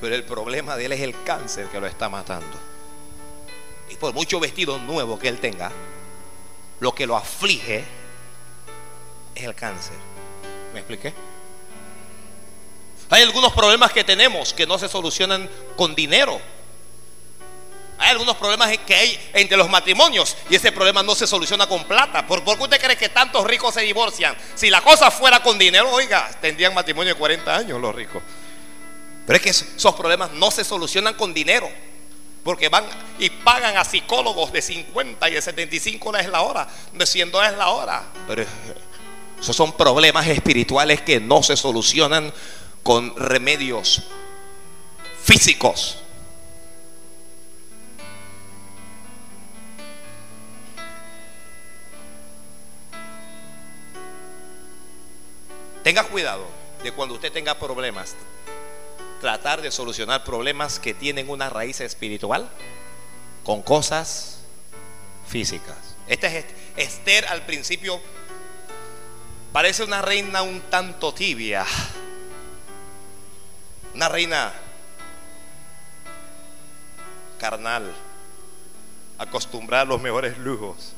pero el problema de él es el cáncer que lo está matando. Por mucho vestido nuevo que él tenga, lo que lo aflige es el cáncer. ¿Me expliqué? Hay algunos problemas que tenemos que no se solucionan con dinero. Hay algunos problemas que hay entre los matrimonios y ese problema no se soluciona con plata. ¿Por, qué usted cree que tantos ricos se divorcian? Si la cosa fuera con dinero, oiga, tendrían matrimonio de 40 años los ricos. Pero es que esos problemas no se solucionan con dinero. Porque van y pagan a psicólogos de 50 y de 75 dólares la hora, de 100 dólares la hora. Pero esos son problemas espirituales que no se solucionan con remedios físicos. Tenga cuidado de cuando usted tenga problemas, tratar de solucionar problemas que tienen una raíz espiritual con cosas físicas. Esta es Esther al principio parece una reina un tanto tibia. Una reina carnal, acostumbrada a los mejores lujos,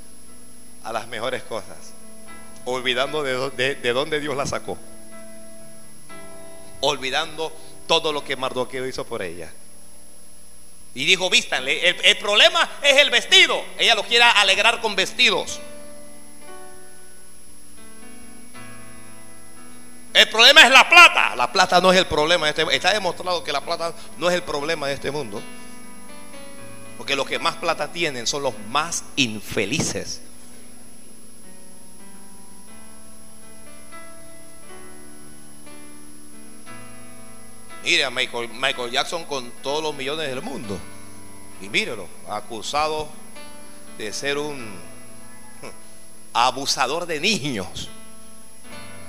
a las mejores cosas olvidando de, de, dónde Dios la sacó. Olvidando todo lo que Mardoqueo hizo por ella. Y dijo, vístanle, el, problema es el vestido. Ella lo quiere alegrar con vestidos. El problema es la plata. La plata no es el problema de este Está demostrado que la plata no es el problema de este mundo. Porque los que más plata tienen son los más infelices. Mire Michael, Jackson con todos los millones del mundo. Y mírelo, acusado de ser un abusador de niños.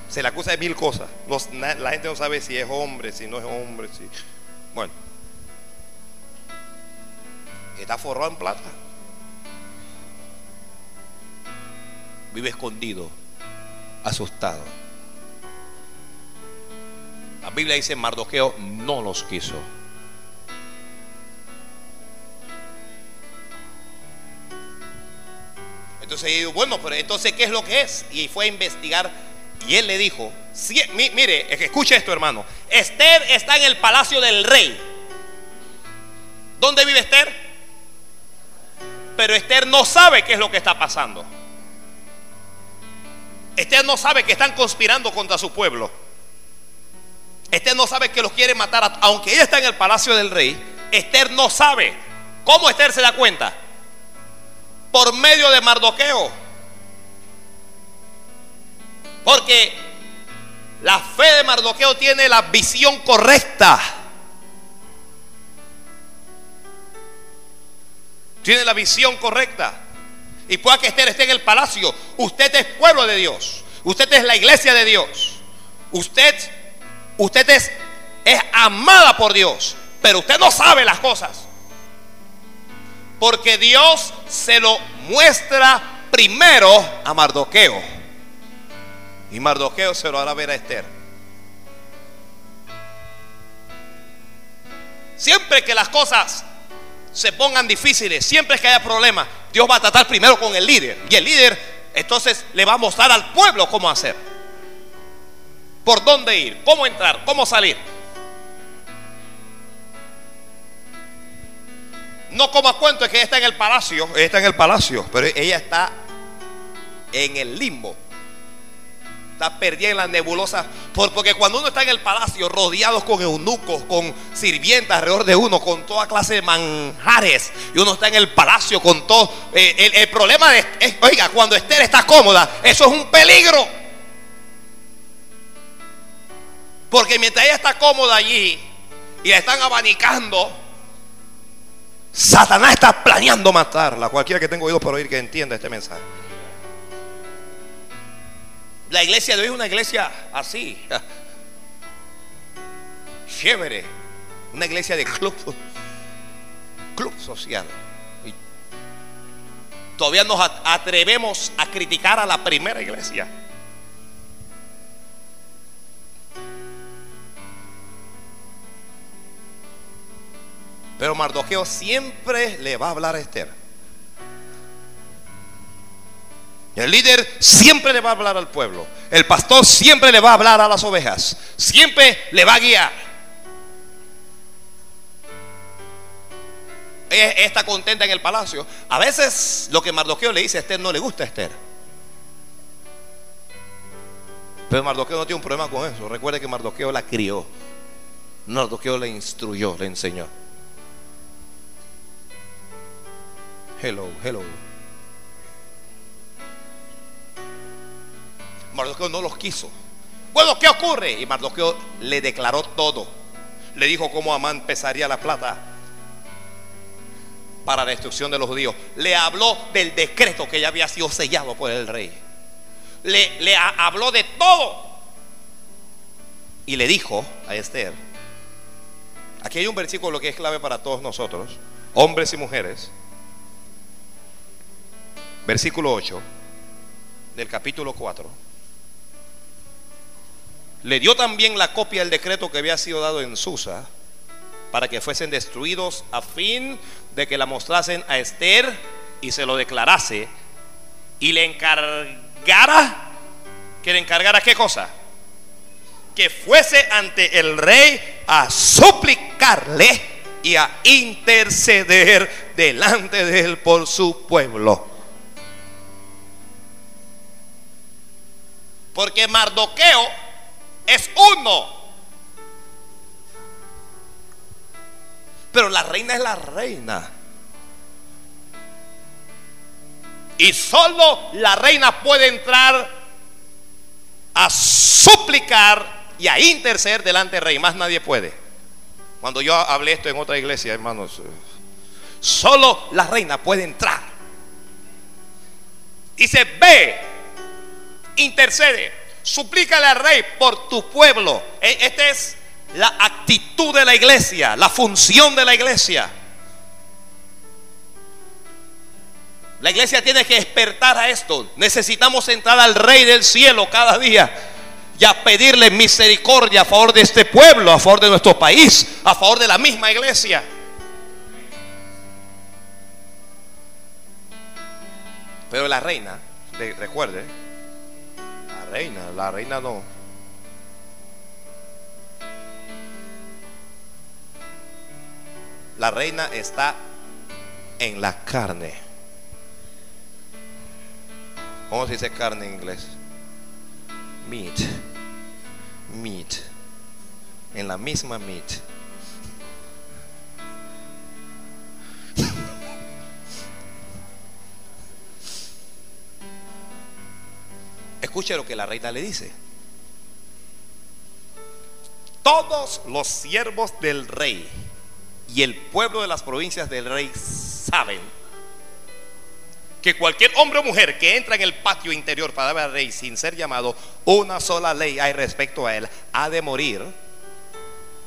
Se le acusa de mil cosas. la gente no sabe si es hombre, si no es hombre. Bueno, está forrado en plata. Vive escondido, asustado. La Biblia dice, Mardoqueo no los quiso. Entonces yo bueno, pero entonces, ¿qué es lo que es? Y fue a investigar y él le dijo, mire, escuche esto hermano, Esther está en el palacio del rey. ¿Dónde vive Esther? Pero Esther no sabe qué es lo que está pasando. Esther no sabe que están conspirando contra su pueblo. Esther no sabe que los quiere matar, aunque ella está en el palacio del rey. Esther no sabe. ¿Cómo Esther se da cuenta? Por medio de Mardoqueo. Porque la fe de Mardoqueo tiene la visión correcta. Tiene la visión correcta. Y pueda que Esther esté en el palacio. Usted es pueblo de Dios. Usted es la iglesia de Dios. Usted, usted es, amada por Dios. Pero usted no sabe las cosas. Porque Dios se lo muestra primero a Mardoqueo. Y Mardoqueo se lo hará ver a Esther. Siempre que las cosas se pongan difíciles, siempre que haya problemas, Dios va a tratar primero con el líder. Y el líder entonces le va a mostrar al pueblo cómo hacer. Por dónde ir, cómo entrar, cómo salir. No como cuento es que ella está en el palacio, ella está en el palacio, pero ella está en el limbo. Está perdida en la nebulosa. por- Porque cuando uno está en el palacio, rodeados con eunucos, con sirvientas alrededor de uno, con toda clase de manjares, y uno está en el palacio con todo. eh, el, el problema de, es, oiga, cuando Esther está cómoda, eso es un peligro. Porque mientras ella está cómoda allí y la están abanicando, Satanás está planeando matarla. Cualquiera que tenga oídos para oír que entienda este mensaje. La iglesia de hoy es una iglesia así. Chévere. Una iglesia de club. Club social. Y todavía nos at- atrevemos a criticar a la primera iglesia. Pero Mardoqueo siempre le va a hablar a Esther. El líder siempre le va a hablar al pueblo. El pastor siempre le va a hablar a las ovejas. Siempre le va a guiar. Ella está contenta en el palacio. A veces lo que Mardoqueo le dice a Esther no le gusta a Esther. Pero Mardoqueo no tiene un problema con eso. Recuerde que Mardoqueo la crió. Mardoqueo le instruyó, le enseñó. Hello, hello. Mardoqueo no los quiso. Bueno, ¿qué ocurre? Y Mardoqueo le declaró todo. Le dijo cómo Amán pesaría la plata para la destrucción de los judíos. Le habló del decreto que ya había sido sellado por el rey. Le, le ha- habló de todo. Y le dijo a Esther, aquí hay un versículo que es clave para todos nosotros, hombres y mujeres. Versículo 8 del capítulo 4. Le dio también la copia del decreto que había sido dado en Susa para que fuesen destruidos a fin de que la mostrasen a Esther y se lo declarase y le encargara que le encargara qué cosa que fuese ante el rey a suplicarle y a interceder delante de él por su pueblo porque Mardoqueo es uno Pero la reina es la reina. Y solo la reina puede entrar a suplicar y a interceder delante del rey. Más nadie puede. Cuando yo hablé esto en otra iglesia, hermanos, eh, solo la reina puede entrar. Dice, ve, intercede, suplícale al rey por tu pueblo. E- Esta es la actitud de la iglesia, la función de la iglesia. La iglesia tiene que despertar a esto. Necesitamos entrar al Rey del cielo cada día y a pedirle misericordia a favor de este pueblo, a favor de nuestro país, a favor de la misma iglesia. Pero la reina, recuerde, reina, la reina no. La reina está en la carne. ¿Cómo se dice carne en inglés? Meat. Meat. En la misma meat. Escuche lo que la reina le dice. Todos los siervos del rey y el pueblo de las provincias del rey saben que cualquier hombre o mujer que entra en el patio interior para ver al rey sin ser llamado, una sola ley hay respecto a él, ha de morir,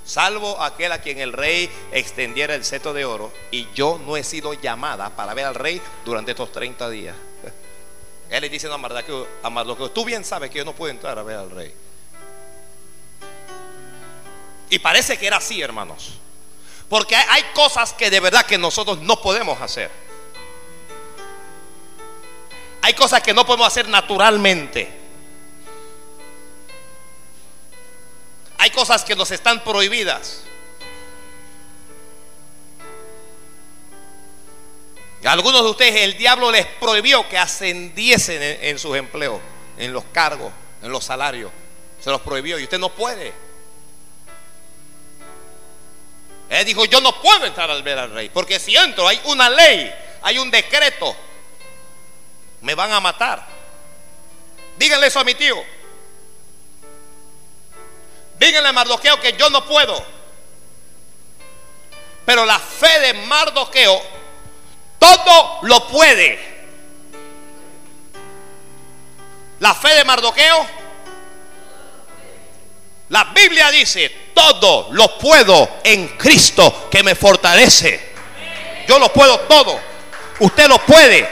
salvo aquel a quien el rey extendiera el seto de oro, y yo no he sido llamada para ver al rey durante estos 30 días. Él le dice Mardoqueo, a Mardoqueo, tú bien sabes que yo no puedo entrar a ver al rey. Y parece que era así, hermanos. Porque hay cosas que de verdad que nosotros no podemos hacer. Hay cosas que no podemos hacer naturalmente. Hay cosas que nos están prohibidas. Algunos de ustedes el diablo les prohibió que ascendiesen en, sus empleos, en los cargos, en los salarios. Se los prohibió y usted no puede. Él dijo, yo no puedo entrar al ver al rey, porque si entro hay una ley, hay un decreto, me van a matar. Díganle eso a mi tío. Díganle a Mardoqueo que yo no puedo. Pero la fe de Mardoqueo todo lo puede. La fe de Mardoqueo la Biblia dice, todo lo puedo en Cristo que me fortalece. Yo lo puedo todo. Usted lo puede.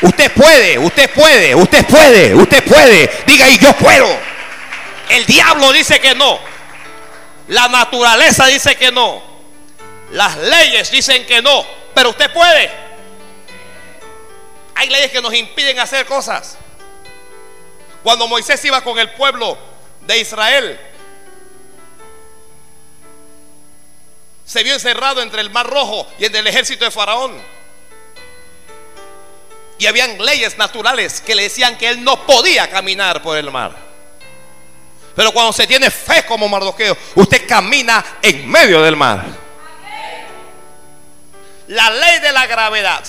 Usted puede, usted puede, usted puede, usted puede. Diga y yo puedo. El diablo dice que no. La naturaleza dice que no. Las leyes dicen que no. Pero usted puede. Hay leyes que nos impiden hacer cosas. Cuando Moisés iba con el pueblo de Israel. Se vio encerrado entre el mar rojo y entre el ejército de Faraón. Y habían leyes naturales que le decían que él no podía caminar por el mar. Pero cuando se tiene fe como Mardoqueo, usted camina en medio del mar. La ley de la gravedad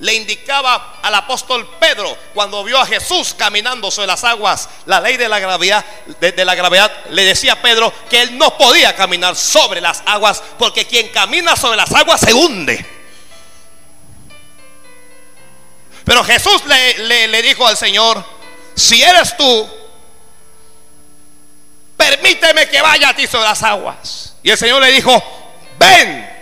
le indicaba al apóstol Pedro cuando vio a Jesús caminando sobre las aguas, la ley de la gravedad, de, la gravedad le decía a Pedro que él no podía caminar sobre las aguas porque quien camina sobre las aguas se hunde. Pero Jesús le, le dijo al Señor, si eres tú, permíteme que vaya a ti sobre las aguas. Y el Señor le dijo, ven.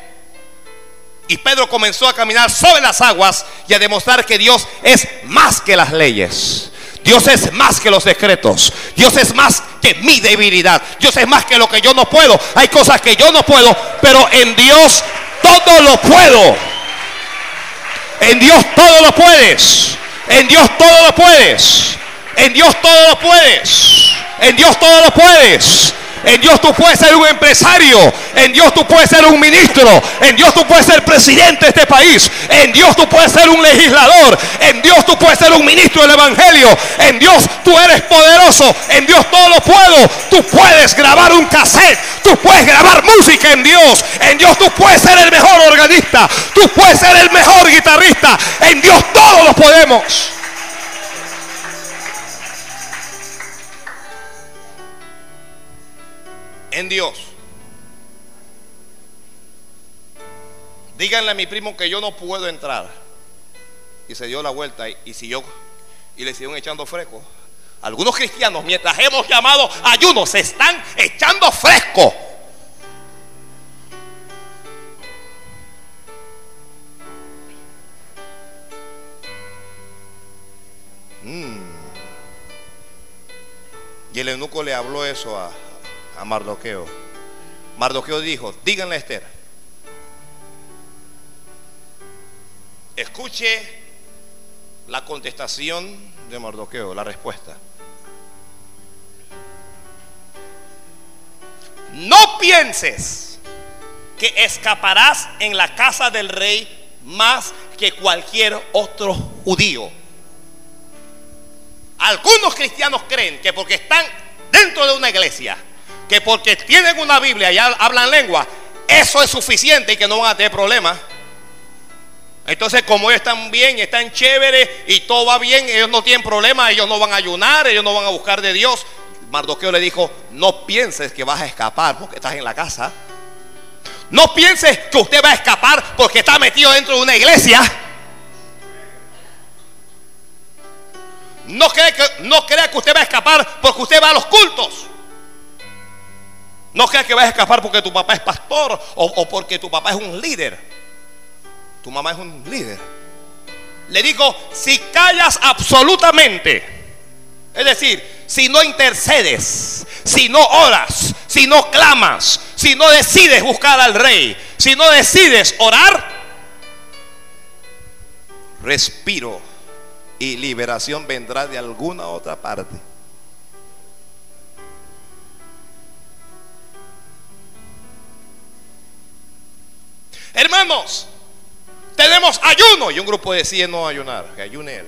Y Pedro comenzó a caminar sobre las aguas y a demostrar que Dios es más que las leyes. Dios es más que los decretos. Dios es más que mi debilidad. Dios es más que lo que yo no puedo. Hay cosas que yo no puedo, pero en Dios todo lo puedo. En Dios todo lo puedes. En Dios todo lo puedes. En Dios todo lo puedes. En Dios todo lo puedes. En Dios tú puedes ser un empresario. En Dios tú puedes ser un ministro. En Dios tú puedes ser presidente de este país. En Dios tú puedes ser un legislador. En Dios tú puedes ser un ministro del Evangelio. En Dios tú eres poderoso. En Dios todo lo puedo. Tú puedes grabar un cassette. Tú puedes grabar música en Dios. En Dios tú puedes ser el mejor organista. Tú puedes ser el mejor guitarrista. En Dios todos lo podemos. En Dios. Díganle a mi primo que yo no puedo entrar. Y se dio la vuelta y, siguió y le siguieron echando fresco. Algunos cristianos, mientras hemos llamado ayuno, se están echando fresco. Mm. Y el eunuco le habló eso a, a Mardoqueo. Mardoqueo dijo, díganle a Esther, escuche la contestación de Mardoqueo, la respuesta. No pienses que escaparás en la casa del rey más que cualquier otro judío. Algunos cristianos creen que porque están dentro de una iglesia, que porque tienen una Biblia y hablan lengua, eso es suficiente y que no van a tener problemas. Entonces, como ellos están bien, están chéveres y todo va bien, ellos no tienen problemas, ellos no van a ayunar, ellos no van a buscar de Dios. Mardoqueo le dijo, no pienses que vas a escapar porque estás en la casa. No pienses que usted va a escapar porque está metido dentro de una iglesia. No cree que, no crea que usted va a escapar porque usted va a los cultos. No crea que va a escapar porque tu papá es pastor o, o porque tu papá es un líder. Tu mamá es un líder. Le digo, si callas absolutamente, es decir, si no intercedes, si no oras, si no clamas, si no decides buscar al rey, si no decides orar, respiro y liberación vendrá de alguna otra parte. Hermanos, tenemos ayuno. Y un grupo decide no ayunar, que ayune él.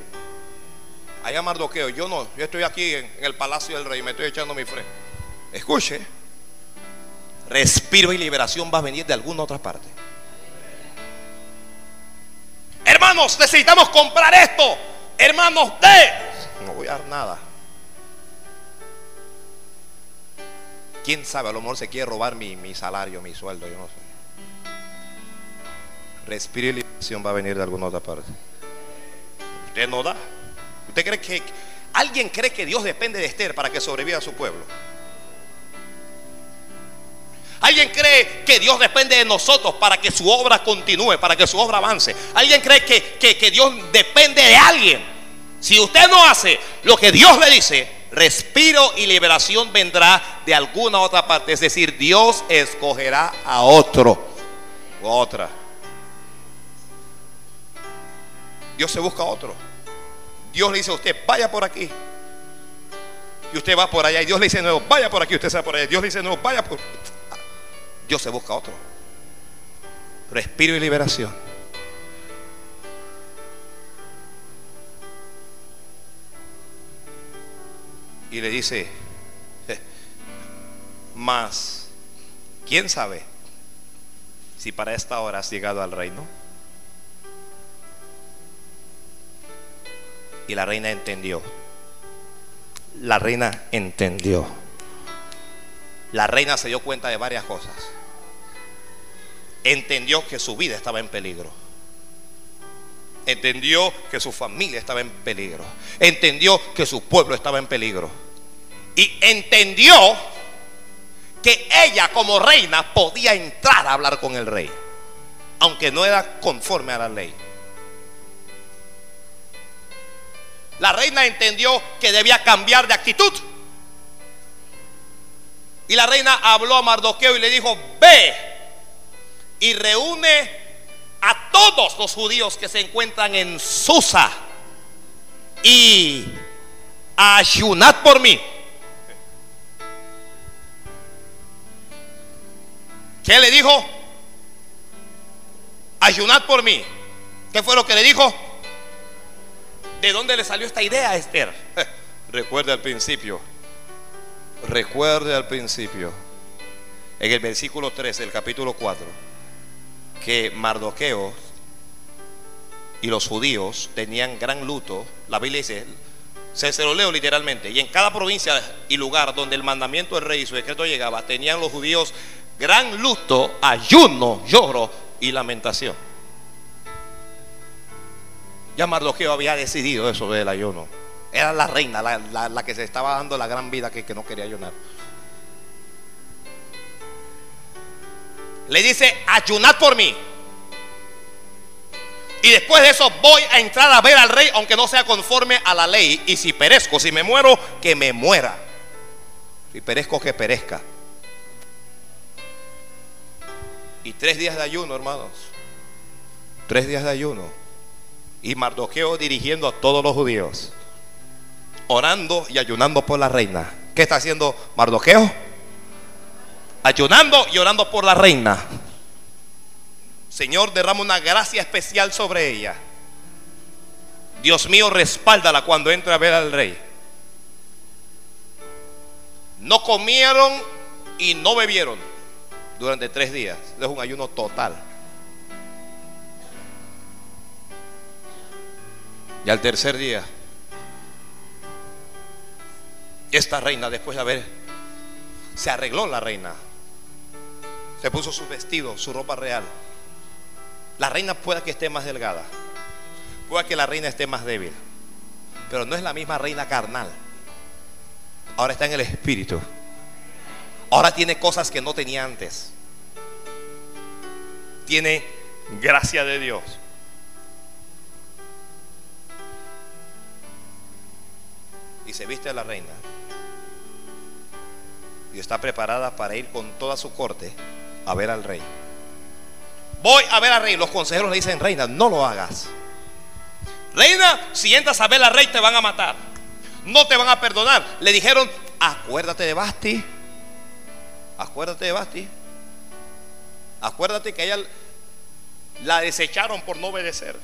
Allá Mardoqueo, yo no, yo estoy aquí en, el palacio del rey, me estoy echando mi fre. Escuche, respiro y liberación va a venir de alguna otra parte. Hermanos, necesitamos comprar esto. Hermanos, de. No voy a dar nada. ¿Quién sabe? A lo mejor se quiere robar mi, mi salario, mi sueldo, yo no sé respiro y liberación va a venir de alguna otra parte. Usted no da. ¿Usted cree que alguien cree que Dios depende de Esther para que sobreviva a su pueblo? Alguien cree que Dios depende de nosotros para que su obra continúe, para que su obra avance. Alguien cree que, que, que Dios depende de alguien. Si usted no hace lo que Dios le dice, respiro y liberación vendrá de alguna otra parte. Es decir, Dios escogerá a otro otra. Dios se busca otro. Dios le dice a usted, vaya por aquí. Y usted va por allá. Y Dios le dice nuevo, vaya por aquí. Usted se va por allá. Dios le dice nuevo, vaya por. Dios se busca otro. Respiro y liberación. Y le dice, más, ¿quién sabe si para esta hora has llegado al reino? Y la reina entendió. La reina entendió. La reina se dio cuenta de varias cosas. Entendió que su vida estaba en peligro. Entendió que su familia estaba en peligro. Entendió que su pueblo estaba en peligro. Y entendió que ella como reina podía entrar a hablar con el rey. Aunque no era conforme a la ley. La reina entendió que debía cambiar de actitud. Y la reina habló a Mardoqueo y le dijo, ve y reúne a todos los judíos que se encuentran en Susa y ayunad por mí. ¿Qué le dijo? Ayunad por mí. ¿Qué fue lo que le dijo? ¿De dónde le salió esta idea a Esther? Recuerde al principio. Recuerde al principio. En el versículo 13 del capítulo 4. Que Mardoqueo y los judíos tenían gran luto. La Biblia dice, se, se, lo leo literalmente. Y en cada provincia y lugar donde el mandamiento del rey y su decreto llegaba, tenían los judíos gran luto, ayuno, lloro y lamentación. Ya Mardoqueo había decidido eso del ayuno. Era la reina, la, que se estaba dando la gran vida que, que no quería ayunar. Le dice, ayunad por mí. Y después de eso voy a entrar a ver al rey, aunque no sea conforme a la ley. Y si perezco, si me muero, que me muera. Si perezco, que perezca. Y tres días de ayuno, hermanos. Tres días de ayuno Y Mardoqueo dirigiendo a todos los judíos, orando y ayunando por la reina. ¿Qué está haciendo Mardoqueo? Ayunando y orando por la reina. Señor, derrama una gracia especial sobre ella. Dios mío, respáldala cuando entre a ver al rey. No comieron y no bebieron durante tres días. Es un ayuno total. Y al tercer día, esta reina, después de haber, se arregló la reina. Se puso su vestido, su ropa real. La reina pueda que esté más delgada. Pueda que la reina esté más débil. Pero no es la misma reina carnal. Ahora está en el espíritu. Ahora tiene cosas que no tenía antes. Tiene gracia de Dios. Y se viste a la reina. Y está preparada para ir con toda su corte a ver al rey. Voy a ver al rey. Los consejeros le dicen, reina, no lo hagas. Reina, si entras a ver al rey te van a matar. No te van a perdonar. Le dijeron, acuérdate de Basti. Acuérdate de Basti. Acuérdate que ella la desecharon por no obedecer,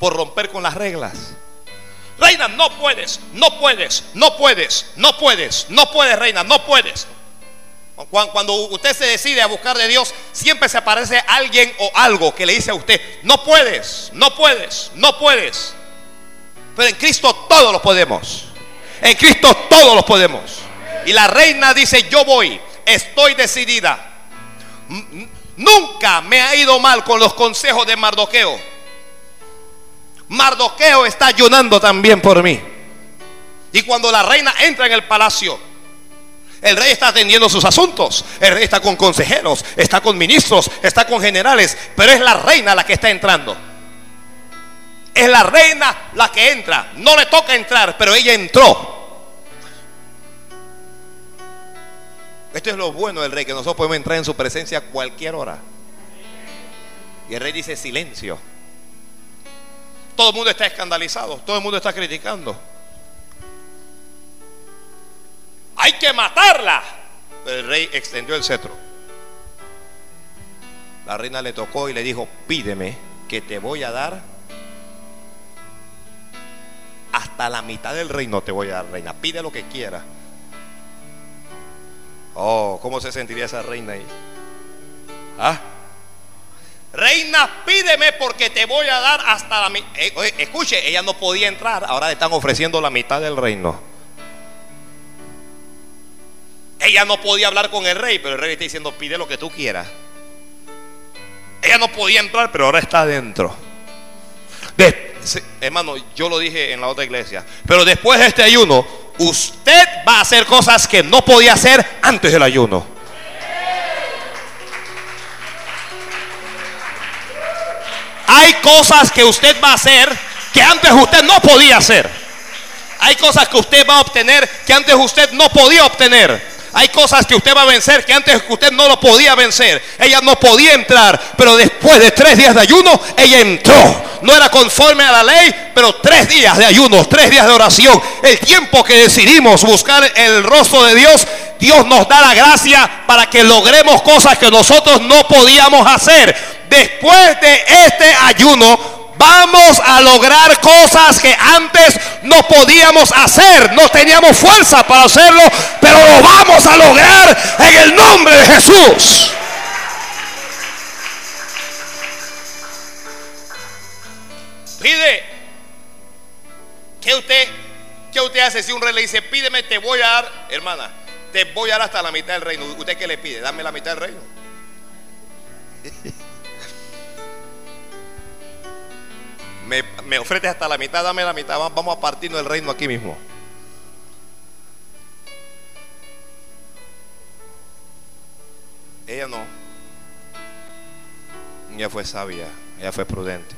por romper con las reglas. Reina, no puedes, no puedes, no puedes, no puedes, no puedes, reina, no puedes. Cuando usted se decide a buscar de Dios, siempre se aparece alguien o algo que le dice a usted, no puedes, no puedes, no puedes. Pero en Cristo todos lo podemos. En Cristo todos lo podemos. Y la reina dice, yo voy, estoy decidida. Nunca me ha ido mal con los consejos de Mardoqueo. Mardoqueo está ayunando también por mí. Y cuando la reina entra en el palacio, el rey está atendiendo sus asuntos. El rey está con consejeros, está con ministros, está con generales. Pero es la reina la que está entrando. Es la reina la que entra. No le toca entrar, pero ella entró. Esto es lo bueno del rey, que nosotros podemos entrar en su presencia a cualquier hora. Y el rey dice silencio. Todo el mundo está escandalizado, todo el mundo está criticando. Hay que matarla. El rey extendió el cetro. La reina le tocó y le dijo, pídeme que te voy a dar hasta la mitad del reino te voy a dar, reina. Pide lo que quieras. Oh, ¿cómo se sentiría esa reina ahí? ¿Ah? Reina, pídeme porque te voy a dar hasta la mitad. Eh, escuche, ella no podía entrar, ahora le están ofreciendo la mitad del reino. Ella no podía hablar con el rey, pero el rey está diciendo, pide lo que tú quieras. Ella no podía entrar, pero ahora está adentro. hermano, yo lo dije en la otra iglesia, pero después de este ayuno, usted va a hacer cosas que no podía hacer antes del ayuno. Hay cosas que usted va a hacer que antes usted no podía hacer. Hay cosas que usted va a obtener que antes usted no podía obtener. Hay cosas que usted va a vencer que antes usted no lo podía vencer. Ella no podía entrar, pero después de tres días de ayuno, ella entró. No era conforme a la ley, pero tres días de ayuno, tres días de oración. El tiempo que decidimos buscar el rostro de Dios, Dios nos da la gracia para que logremos cosas que nosotros no podíamos hacer. Después de este ayuno, Vamos a lograr cosas que antes no podíamos hacer. No teníamos fuerza para hacerlo, pero lo vamos a lograr en el nombre de Jesús. Pide. ¿Qué usted, ¿Qué usted hace si un rey le dice, pídeme, te voy a dar, hermana, te voy a dar hasta la mitad del reino? ¿Usted qué le pide? Dame la mitad del reino. me, me ofreces hasta la mitad, dame la mitad, vamos a partirnos el reino aquí mismo. Ella no. Ella fue sabia, ella fue prudente.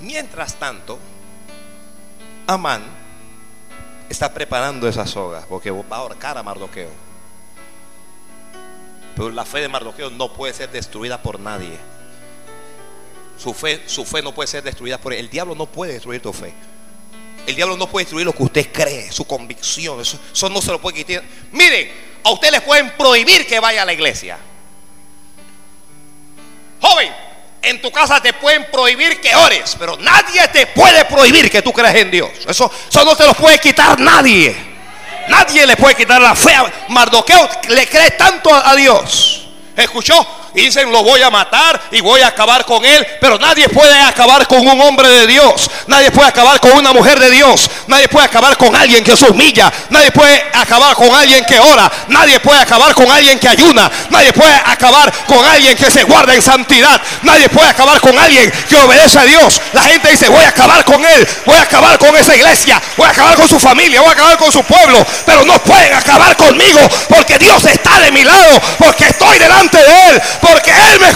Mientras tanto, Amán está preparando esa soga porque va a ahorcar a Mardoqueo. Pero la fe de Mardoqueo no puede ser destruida por nadie. Su fe, su fe no puede ser destruida por él. El diablo no puede destruir tu fe. El diablo no puede destruir lo que usted cree, su convicción. Eso, eso no se lo puede quitar. Miren, a usted les pueden prohibir que vaya a la iglesia. Joven, en tu casa te pueden prohibir que ores, pero nadie te puede prohibir que tú creas en Dios. Eso, eso no te lo puede quitar nadie. Nadie le puede quitar la fe. Mardoqueo le cree tanto a Dios. ¿Escuchó? Dicen, lo voy a matar y voy a acabar con él. Pero nadie puede acabar con un hombre de Dios. Nadie puede acabar con una mujer de Dios. Nadie puede acabar con alguien que se humilla. Nadie puede acabar con alguien que ora. Nadie puede acabar con alguien que ayuna. Nadie puede acabar con alguien que se guarda en santidad. Nadie puede acabar con alguien que obedece a Dios. La gente dice, voy a acabar con él. Voy a acabar con esa iglesia. Voy a acabar con su familia. Voy a acabar con su pueblo. Pero no pueden acabar conmigo porque Dios está de mi lado. Porque estoy delante de él porque Él me